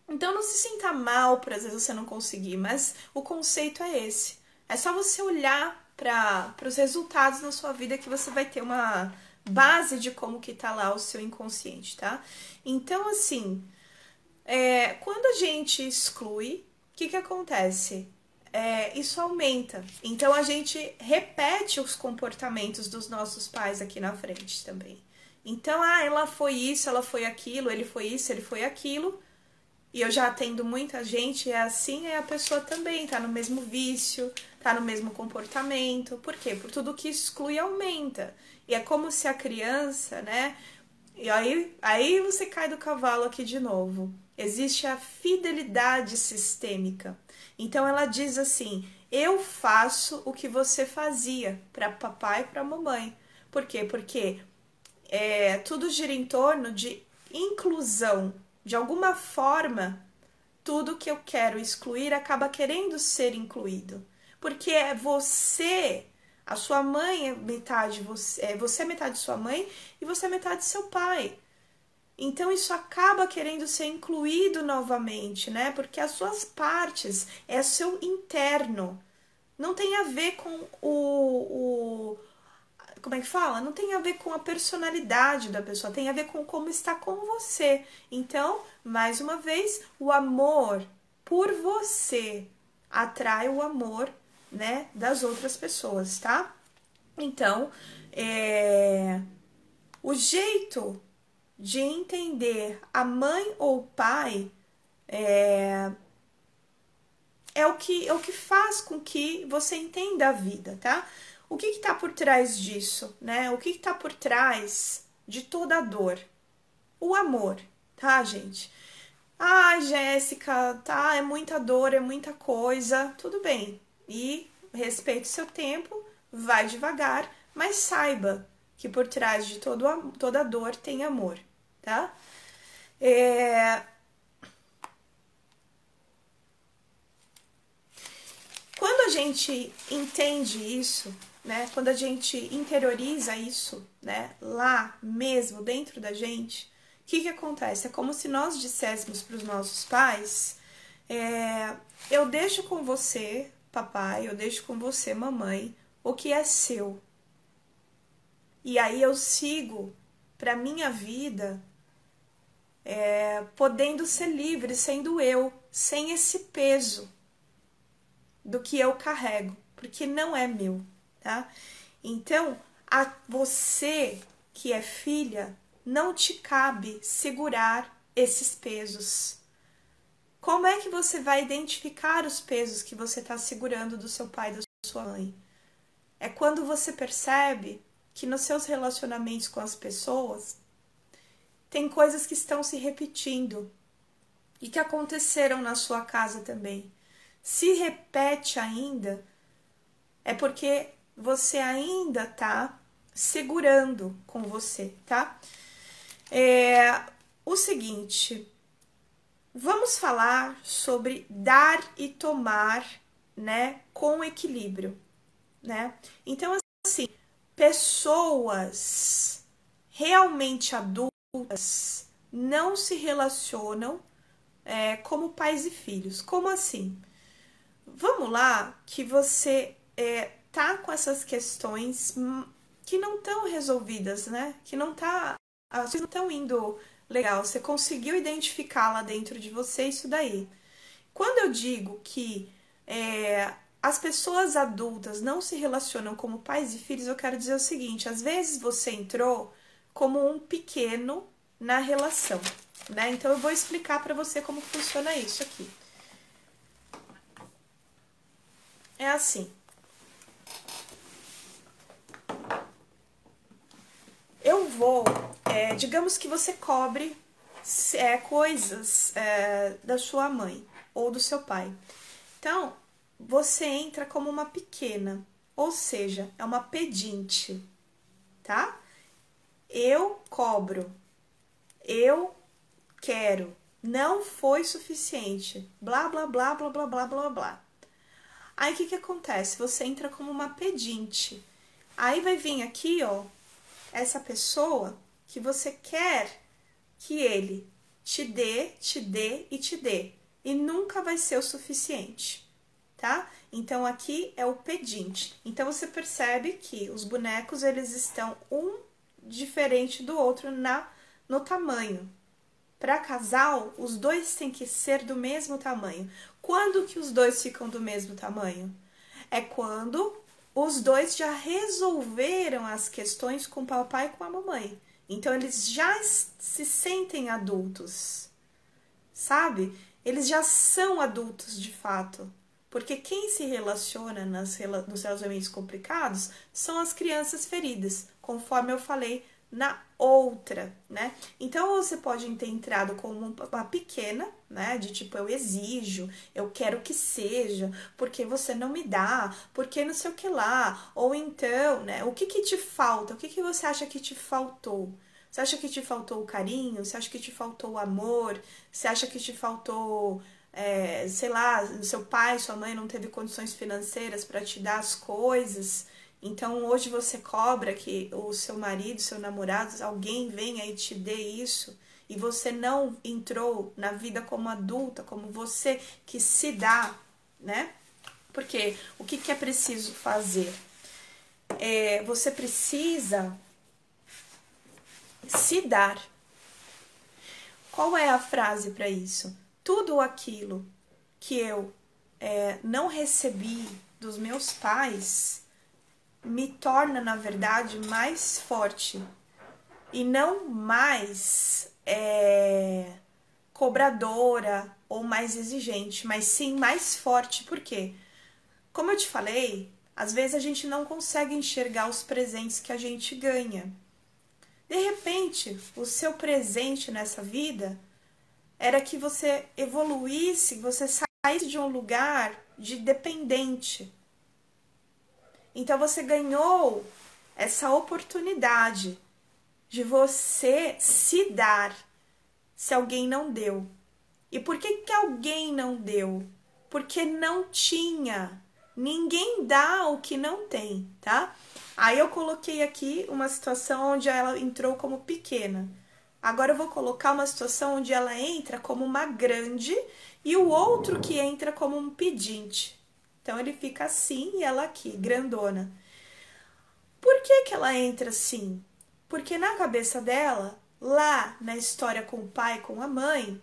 Speaker 1: Então não se sinta mal por às vezes você não conseguir, mas o conceito é esse. É só você olhar para os resultados na sua vida que você vai ter uma base de como que tá lá o seu inconsciente, tá? Então, assim, é, quando a gente exclui, o que que acontece? É, isso aumenta. Então a gente repete os comportamentos dos nossos pais aqui na frente também. Então, ah, ela foi isso, ela foi aquilo, ele foi isso, ele foi aquilo. E eu já atendo muita gente, é assim, é a pessoa também tá no mesmo vício, tá no mesmo comportamento. Por quê? Por tudo que exclui aumenta. E é como se a criança, né? E aí, aí você cai do cavalo aqui de novo. Existe a fidelidade sistêmica. Então ela diz assim: Eu faço o que você fazia para papai e para mamãe. Por quê? Porque é, tudo gira em torno de inclusão. De alguma forma, tudo que eu quero excluir acaba querendo ser incluído. Porque é você, a sua mãe é metade, você é, você é metade de sua mãe e você é metade de seu pai. Então isso acaba querendo ser incluído novamente, né? Porque as suas partes é seu interno. Não tem a ver com o, o como é que fala? Não tem a ver com a personalidade da pessoa, tem a ver com como está com você. Então, mais uma vez, o amor por você atrai o amor, né, das outras pessoas, tá? Então, é... o jeito de entender a mãe ou o pai é, é o que é o que faz com que você entenda a vida, tá? O que está por trás disso, né? O que está por trás de toda a dor? O amor, tá, gente? Ah, Jéssica, tá, é muita dor, é muita coisa, tudo bem. E respeite seu tempo, vai devagar, mas saiba que por trás de todo, toda dor tem amor, tá? É... Quando a gente entende isso, né? Quando a gente interioriza isso, né? Lá mesmo dentro da gente, o que que acontece? É como se nós disséssemos para os nossos pais: é, eu deixo com você, papai, eu deixo com você, mamãe, o que é seu. E aí eu sigo para minha vida é, podendo ser livre, sendo eu, sem esse peso do que eu carrego, porque não é meu tá? Então, a você que é filha, não te cabe segurar esses pesos. Como é que você vai identificar os pesos que você está segurando do seu pai da sua mãe? É quando você percebe que nos seus relacionamentos com as pessoas tem coisas que estão se repetindo e que aconteceram na sua casa também. Se repete ainda, é porque você ainda tá segurando com você, tá? É, o seguinte, vamos falar sobre dar e tomar, né, com equilíbrio, né? Então, assim, pessoas realmente adultas não se relacionam é, como pais e filhos. Como assim? Vamos lá que você é, tá com essas questões que não estão resolvidas, né? Que não tá. As coisas não estão indo legal. Você conseguiu identificar lá dentro de você isso daí. Quando eu digo que é, as pessoas adultas não se relacionam como pais e filhos, eu quero dizer o seguinte: às vezes você entrou como um pequeno na relação, né? Então eu vou explicar para você como funciona isso aqui. É assim. eu vou, é, digamos que você cobre é, coisas é, da sua mãe ou do seu pai. Então, você entra como uma pequena, ou seja, é uma pedinte, tá? Eu cobro. Eu quero. Não foi suficiente. Blá, blá, blá, blá, blá, blá, blá, blá. Aí o que, que acontece? Você entra como uma pedinte. Aí vai vir aqui, ó, essa pessoa que você quer que ele te dê, te dê e te dê. E nunca vai ser o suficiente, tá? Então aqui é o pedinte. Então você percebe que os bonecos eles estão um diferente do outro na no tamanho. Para casal, os dois têm que ser do mesmo tamanho. Quando que os dois ficam do mesmo tamanho? É quando os dois já resolveram as questões com o papai e com a mamãe. Então eles já se sentem adultos, sabe? Eles já são adultos de fato. Porque quem se relaciona nas, nos relacionamentos complicados são as crianças feridas, conforme eu falei na outra, né? Então você pode ter entrado como uma pequena, né? De tipo, eu exijo, eu quero que seja, porque você não me dá, porque não sei o que lá. Ou então, né? O que que te falta? O que que você acha que te faltou? Você acha que te faltou o carinho? Você acha que te faltou o amor? Você acha que te faltou, é, sei lá, seu pai, sua mãe não teve condições financeiras para te dar as coisas? Então hoje você cobra que o seu marido, seu namorado, alguém venha e te dê isso. e você não entrou na vida como adulta, como você que se dá, né? Porque o que, que é preciso fazer? É, você precisa se dar. Qual é a frase para isso? Tudo aquilo que eu é, não recebi dos meus pais me torna, na verdade, mais forte e não mais é, cobradora ou mais exigente, mas sim mais forte. Por quê? Como eu te falei, às vezes a gente não consegue enxergar os presentes que a gente ganha. De repente, o seu presente nessa vida era que você evoluísse, você saísse de um lugar de dependente. Então você ganhou essa oportunidade de você se dar se alguém não deu. E por que, que alguém não deu? Porque não tinha. Ninguém dá o que não tem, tá? Aí eu coloquei aqui uma situação onde ela entrou como pequena. Agora eu vou colocar uma situação onde ela entra como uma grande e o outro que entra como um pedinte. Então ele fica assim e ela aqui, grandona. Por que, que ela entra assim? Porque na cabeça dela, lá na história com o pai, com a mãe,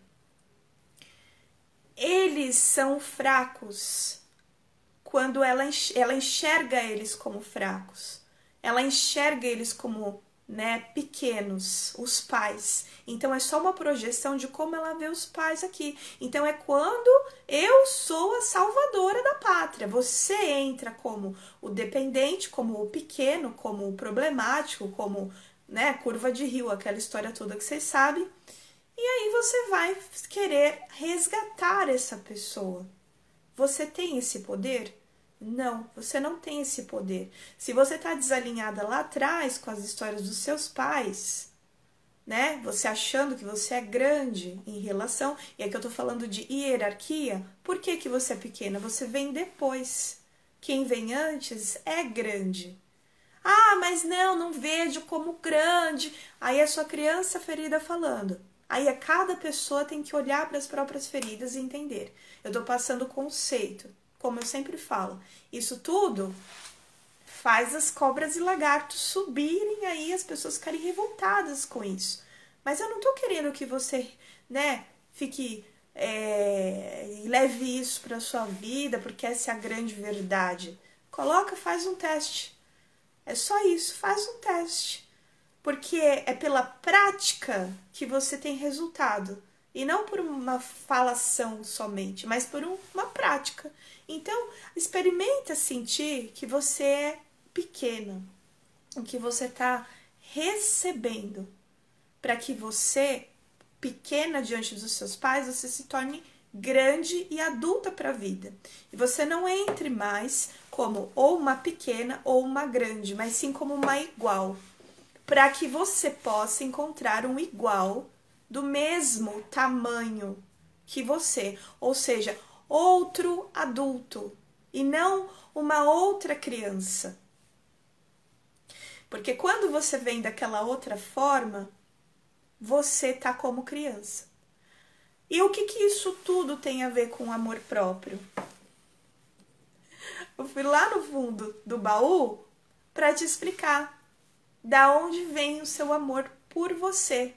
Speaker 1: eles são fracos quando ela, ela enxerga eles como fracos. Ela enxerga eles como né, pequenos, os pais. Então é só uma projeção de como ela vê os pais aqui. Então é quando eu sou a salvadora da pátria. Você entra como o dependente, como o pequeno, como o problemático, como né, curva de rio, aquela história toda que vocês sabem. E aí você vai querer resgatar essa pessoa. Você tem esse poder? Não, você não tem esse poder. Se você está desalinhada lá atrás com as histórias dos seus pais, né? Você achando que você é grande em relação, e aqui eu tô falando de hierarquia, por que, que você é pequena? Você vem depois. Quem vem antes é grande. Ah, mas não, não vejo como grande. Aí é sua criança ferida falando. Aí a cada pessoa tem que olhar para as próprias feridas e entender. Eu estou passando o conceito, como eu sempre falo. Isso tudo faz as cobras e lagartos subirem aí, as pessoas ficarem revoltadas com isso. Mas eu não estou querendo que você, né, fique é, leve isso para sua vida, porque essa é a grande verdade. Coloca, faz um teste. É só isso, faz um teste. Porque é pela prática que você tem resultado. E não por uma falação somente, mas por um, uma prática. Então, experimenta sentir que você é pequena, o que você está recebendo, para que você, pequena diante dos seus pais, você se torne grande e adulta para a vida. E você não entre mais como ou uma pequena ou uma grande, mas sim como uma igual, para que você possa encontrar um igual do mesmo tamanho que você, ou seja, outro adulto e não uma outra criança. Porque quando você vem daquela outra forma, você tá como criança. E o que, que isso tudo tem a ver com amor próprio? Eu fui lá no fundo do baú para te explicar da onde vem o seu amor por você,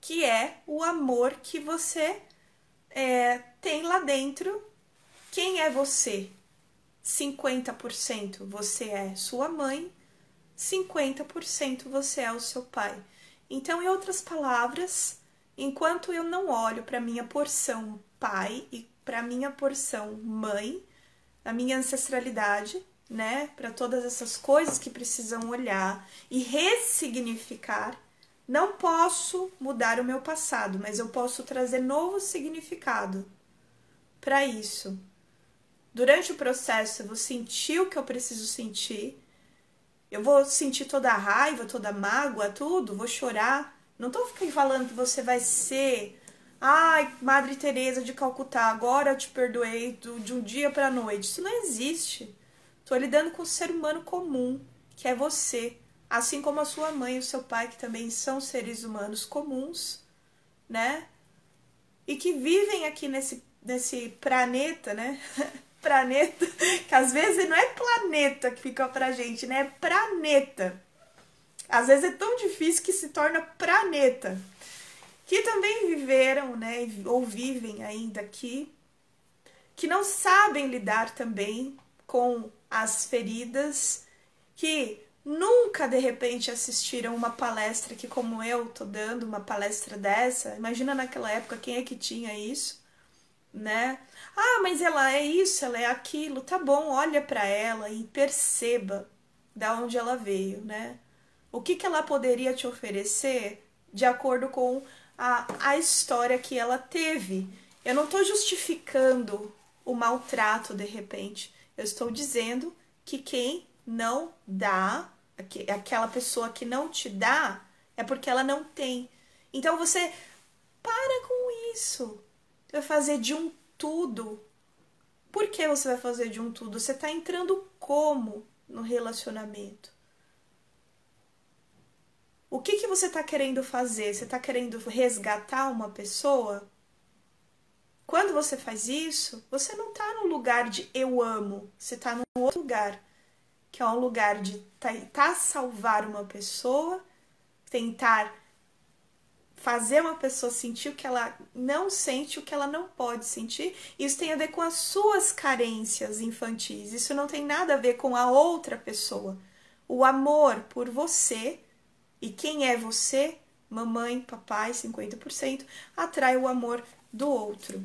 Speaker 1: que é o amor que você é, tem lá dentro. Quem é você? 50% você é sua mãe, 50% você é o seu pai. Então, em outras palavras, Enquanto eu não olho para minha porção pai e para minha porção mãe, a minha ancestralidade, né, para todas essas coisas que precisam olhar e ressignificar, não posso mudar o meu passado, mas eu posso trazer novo significado para isso. Durante o processo, eu vou sentir o que eu preciso sentir. Eu vou sentir toda a raiva, toda a mágoa, tudo, vou chorar, não tô falando que você vai ser, ai, Madre Teresa de Calcutá, agora eu te perdoei de um dia para noite. Isso não existe. Tô lidando com o ser humano comum, que é você, assim como a sua mãe e o seu pai, que também são seres humanos comuns, né? E que vivem aqui nesse, nesse planeta, né? planeta, que às vezes não é planeta que fica pra gente, né? É planeta. Às vezes é tão difícil que se torna planeta. Que também viveram, né? Ou vivem ainda aqui, que não sabem lidar também com as feridas, que nunca de repente assistiram uma palestra que como eu tô dando uma palestra dessa. Imagina naquela época quem é que tinha isso, né? Ah, mas ela é isso, ela é aquilo. Tá bom, olha para ela e perceba da onde ela veio, né? O que, que ela poderia te oferecer de acordo com a, a história que ela teve. Eu não estou justificando o maltrato de repente. Eu estou dizendo que quem não dá, aquela pessoa que não te dá, é porque ela não tem. Então você para com isso. Vai fazer de um tudo. Por que você vai fazer de um tudo? Você está entrando como no relacionamento? O que, que você está querendo fazer? Você está querendo resgatar uma pessoa? Quando você faz isso, você não está no lugar de eu amo, você está num outro lugar, que é um lugar de tentar salvar uma pessoa, tentar fazer uma pessoa sentir o que ela não sente, o que ela não pode sentir. Isso tem a ver com as suas carências infantis. Isso não tem nada a ver com a outra pessoa. O amor por você e quem é você, mamãe, papai, 50%, atrai o amor do outro.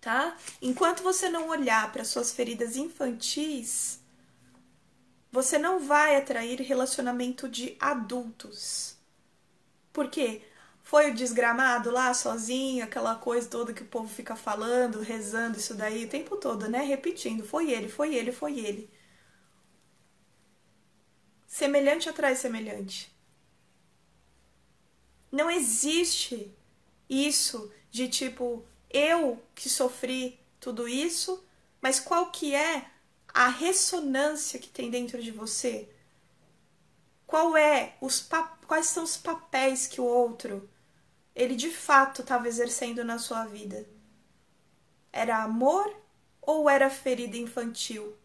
Speaker 1: Tá? Enquanto você não olhar para suas feridas infantis, você não vai atrair relacionamento de adultos. Por quê? Foi o desgramado lá sozinho, aquela coisa toda que o povo fica falando, rezando isso daí o tempo todo, né? Repetindo: foi ele, foi ele, foi ele. Semelhante atrai semelhante. Não existe isso de tipo eu que sofri tudo isso, mas qual que é a ressonância que tem dentro de você? Qual é os quais são os papéis que o outro ele de fato estava exercendo na sua vida? Era amor ou era ferida infantil?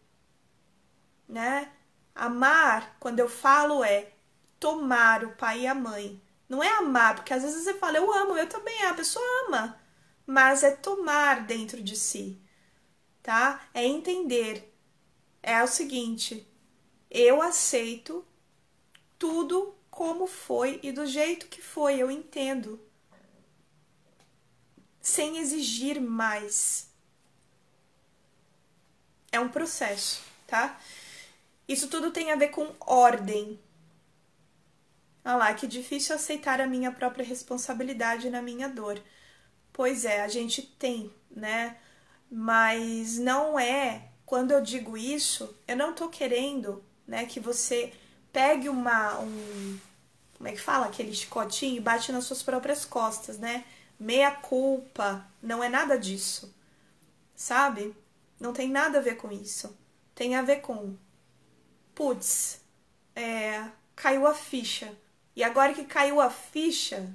Speaker 1: Né? Amar, quando eu falo, é tomar o pai e a mãe. Não é amar, porque às vezes você fala, eu amo, eu também, a pessoa ama. Mas é tomar dentro de si, tá? É entender. É o seguinte, eu aceito tudo como foi e do jeito que foi, eu entendo sem exigir mais. É um processo, tá? Isso tudo tem a ver com ordem. Ah lá, que difícil aceitar a minha própria responsabilidade na minha dor. Pois é, a gente tem, né? Mas não é. Quando eu digo isso, eu não tô querendo, né, que você pegue uma um como é que fala aquele chicotinho e bate nas suas próprias costas, né? meia culpa, não é nada disso. Sabe? Não tem nada a ver com isso. Tem a ver com putz, é, caiu a ficha. E agora que caiu a ficha,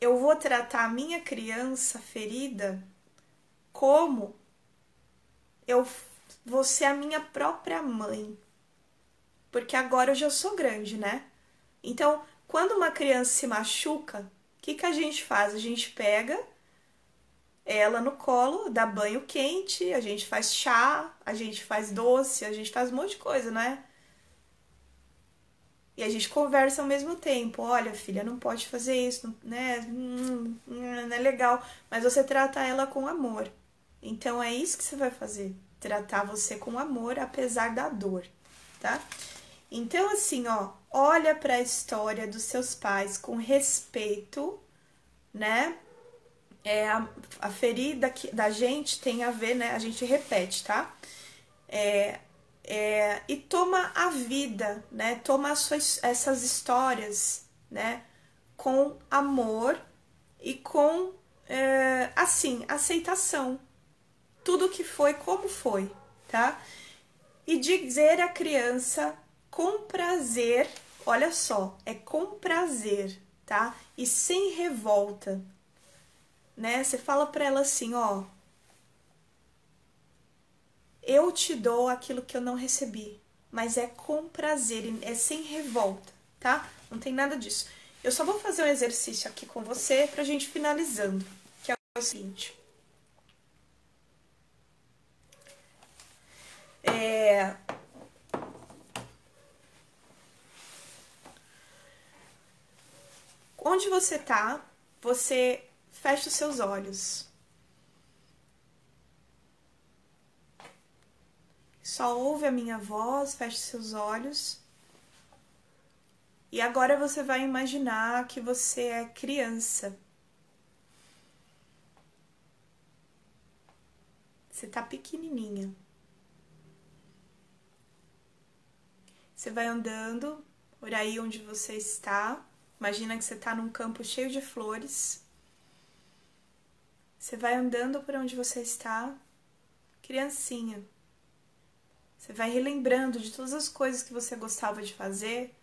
Speaker 1: eu vou tratar a minha criança ferida como eu vou ser a minha própria mãe. Porque agora eu já sou grande, né? Então, quando uma criança se machuca, que, que a gente faz? A gente pega ela no colo, dá banho quente, a gente faz chá, a gente faz doce, a gente faz um monte de coisa, né? E a gente conversa ao mesmo tempo. Olha, filha, não pode fazer isso, né? Hum, hum, não é legal. Mas você trata ela com amor. Então é isso que você vai fazer. Tratar você com amor, apesar da dor, tá? Então, assim, ó, olha para a história dos seus pais com respeito, né? É, a, a ferida que, da gente tem a ver, né? A gente repete, tá? É, é, e toma a vida, né? Toma suas, essas histórias, né? Com amor e com, é, assim, aceitação. Tudo que foi, como foi, tá? E dizer à criança com prazer, olha só, é com prazer, tá? E sem revolta, né? Você fala para ela assim, ó, eu te dou aquilo que eu não recebi, mas é com prazer, é sem revolta, tá? Não tem nada disso. Eu só vou fazer um exercício aqui com você pra gente finalizando, que é o seguinte. É... Onde você tá, você fecha os seus olhos. Só ouve a minha voz, feche seus olhos. E agora você vai imaginar que você é criança. Você tá pequenininha. Você vai andando por aí onde você está. Imagina que você está num campo cheio de flores. Você vai andando por onde você está, criancinha. Você vai relembrando de todas as coisas que você gostava de fazer,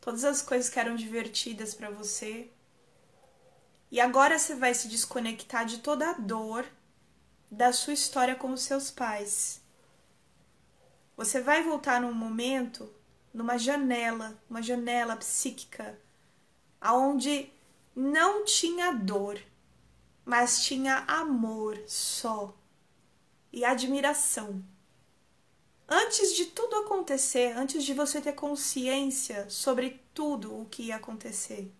Speaker 1: todas as coisas que eram divertidas para você. E agora você vai se desconectar de toda a dor da sua história com os seus pais. Você vai voltar num momento, numa janela, uma janela psíquica, aonde não tinha dor, mas tinha amor só e admiração. Antes de tudo acontecer, antes de você ter consciência sobre tudo o que ia acontecer,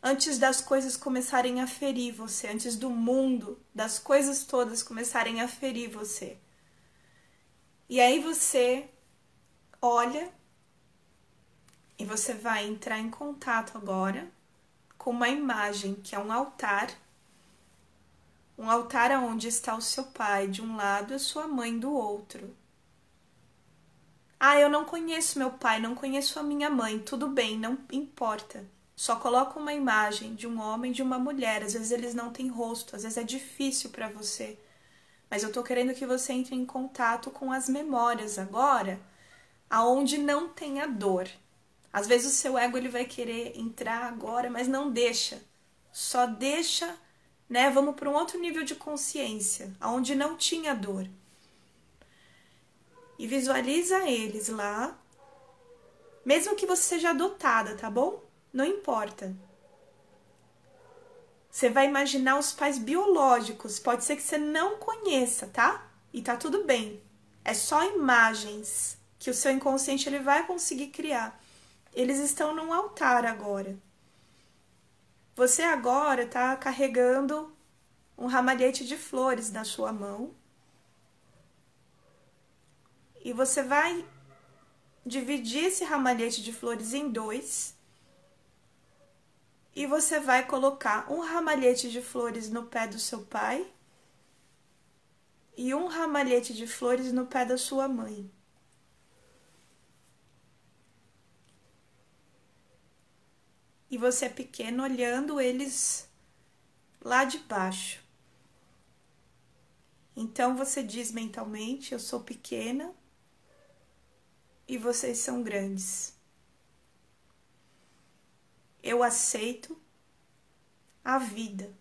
Speaker 1: antes das coisas começarem a ferir você, antes do mundo, das coisas todas começarem a ferir você. E aí você olha e você vai entrar em contato agora com uma imagem que é um altar. Um altar onde está o seu pai de um lado e sua mãe do outro. Ah, eu não conheço meu pai, não conheço a minha mãe. Tudo bem, não importa. Só coloca uma imagem de um homem e de uma mulher. Às vezes eles não têm rosto, às vezes é difícil para você. Mas eu tô querendo que você entre em contato com as memórias agora, aonde não tem a dor. Às vezes o seu ego ele vai querer entrar agora, mas não deixa. Só deixa, né? Vamos para um outro nível de consciência, aonde não tinha dor. E visualiza eles lá. Mesmo que você seja adotada, tá bom? Não importa. Você vai imaginar os pais biológicos, pode ser que você não conheça, tá? E tá tudo bem. É só imagens que o seu inconsciente ele vai conseguir criar. Eles estão num altar agora. Você agora está carregando um ramalhete de flores na sua mão. E você vai dividir esse ramalhete de flores em dois. E você vai colocar um ramalhete de flores no pé do seu pai e um ramalhete de flores no pé da sua mãe. e você é pequeno olhando eles lá de baixo. Então você diz mentalmente: Eu sou pequena e vocês são grandes. Eu aceito a vida.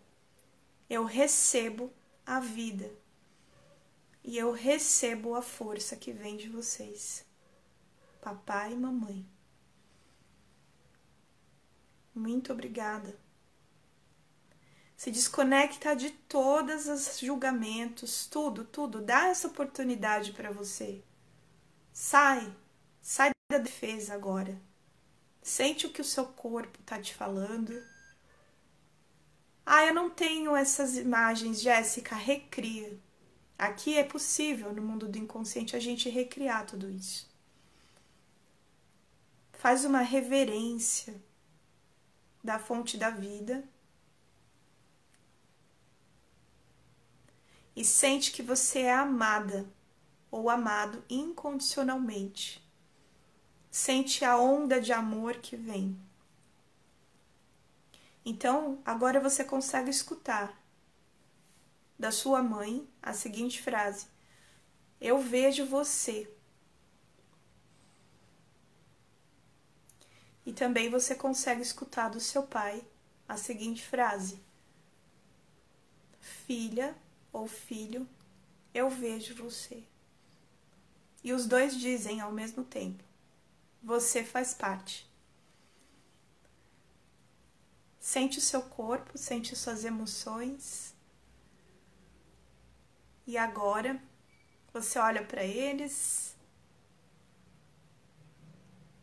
Speaker 1: Eu recebo a vida. E eu recebo a força que vem de vocês, papai e mamãe. Muito obrigada. Se desconecta de todos os julgamentos, tudo, tudo. Dá essa oportunidade para você. Sai, sai da defesa agora. Sente o que o seu corpo tá te falando. Ah, eu não tenho essas imagens, Jéssica. Recria. Aqui é possível, no mundo do inconsciente, a gente recriar tudo isso. Faz uma reverência da fonte da vida e sente que você é amada ou amado incondicionalmente. Sente a onda de amor que vem. Então, agora você consegue escutar da sua mãe a seguinte frase: Eu vejo você. E também você consegue escutar do seu pai a seguinte frase: Filha ou filho, eu vejo você. E os dois dizem ao mesmo tempo: Você faz parte. Sente o seu corpo, sente suas emoções. E agora você olha para eles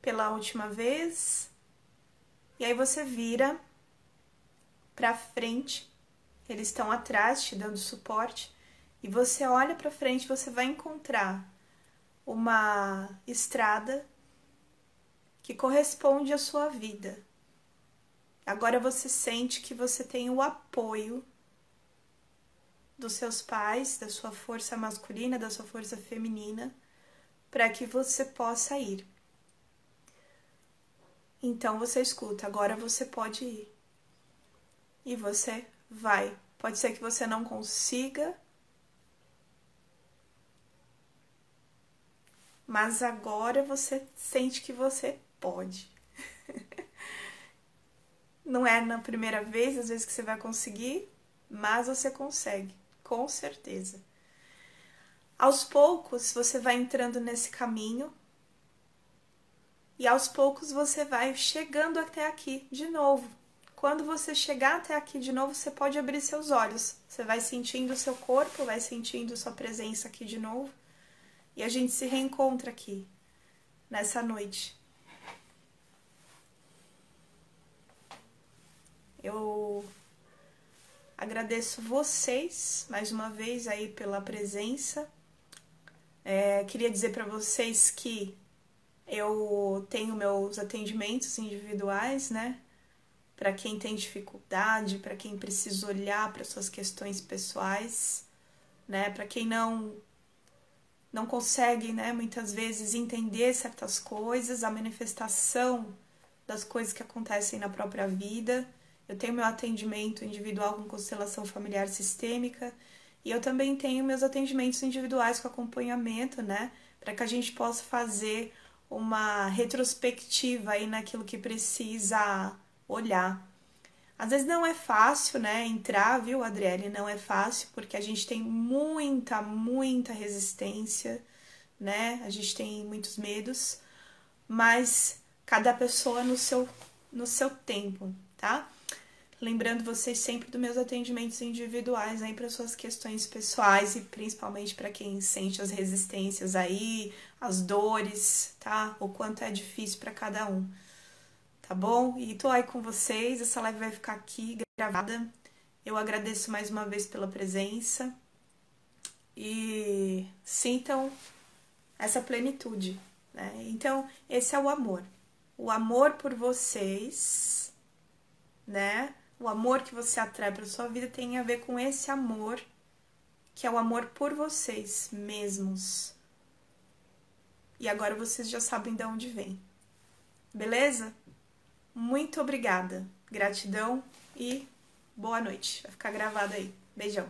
Speaker 1: pela última vez. E aí você vira para frente. Eles estão atrás te dando suporte e você olha para frente, você vai encontrar uma estrada que corresponde à sua vida. Agora você sente que você tem o apoio dos seus pais, da sua força masculina, da sua força feminina, para que você possa ir. Então você escuta, agora você pode ir. E você vai. Pode ser que você não consiga, mas agora você sente que você pode. não é na primeira vez, às vezes, que você vai conseguir, mas você consegue, com certeza. Aos poucos você vai entrando nesse caminho e aos poucos você vai chegando até aqui de novo. Quando você chegar até aqui de novo, você pode abrir seus olhos. Você vai sentindo o seu corpo, vai sentindo sua presença aqui de novo. E a gente se reencontra aqui nessa noite. Eu agradeço vocês mais uma vez aí pela presença. É, queria dizer para vocês que eu tenho meus atendimentos individuais, né? Para quem tem dificuldade, para quem precisa olhar para suas questões pessoais, né? Para quem não não consegue, né, muitas vezes entender certas coisas, a manifestação das coisas que acontecem na própria vida. Eu tenho meu atendimento individual com constelação familiar sistêmica e eu também tenho meus atendimentos individuais com acompanhamento, né, para que a gente possa fazer uma retrospectiva aí naquilo que precisa olhar. Às vezes não é fácil, né, entrar, viu, Adriele? Não é fácil porque a gente tem muita, muita resistência, né? A gente tem muitos medos, mas cada pessoa no seu no seu tempo, tá? Lembrando vocês sempre dos meus atendimentos individuais aí para suas questões pessoais e principalmente para quem sente as resistências aí, as dores, tá? O quanto é difícil para cada um. Tá bom? E tô aí com vocês, essa live vai ficar aqui gravada. Eu agradeço mais uma vez pela presença e sintam essa plenitude, né? Então, esse é o amor. O amor por vocês, né? O amor que você atrai para sua vida tem a ver com esse amor, que é o amor por vocês mesmos. E agora vocês já sabem de onde vem. Beleza? Muito obrigada. Gratidão e boa noite. Vai ficar gravado aí. Beijão.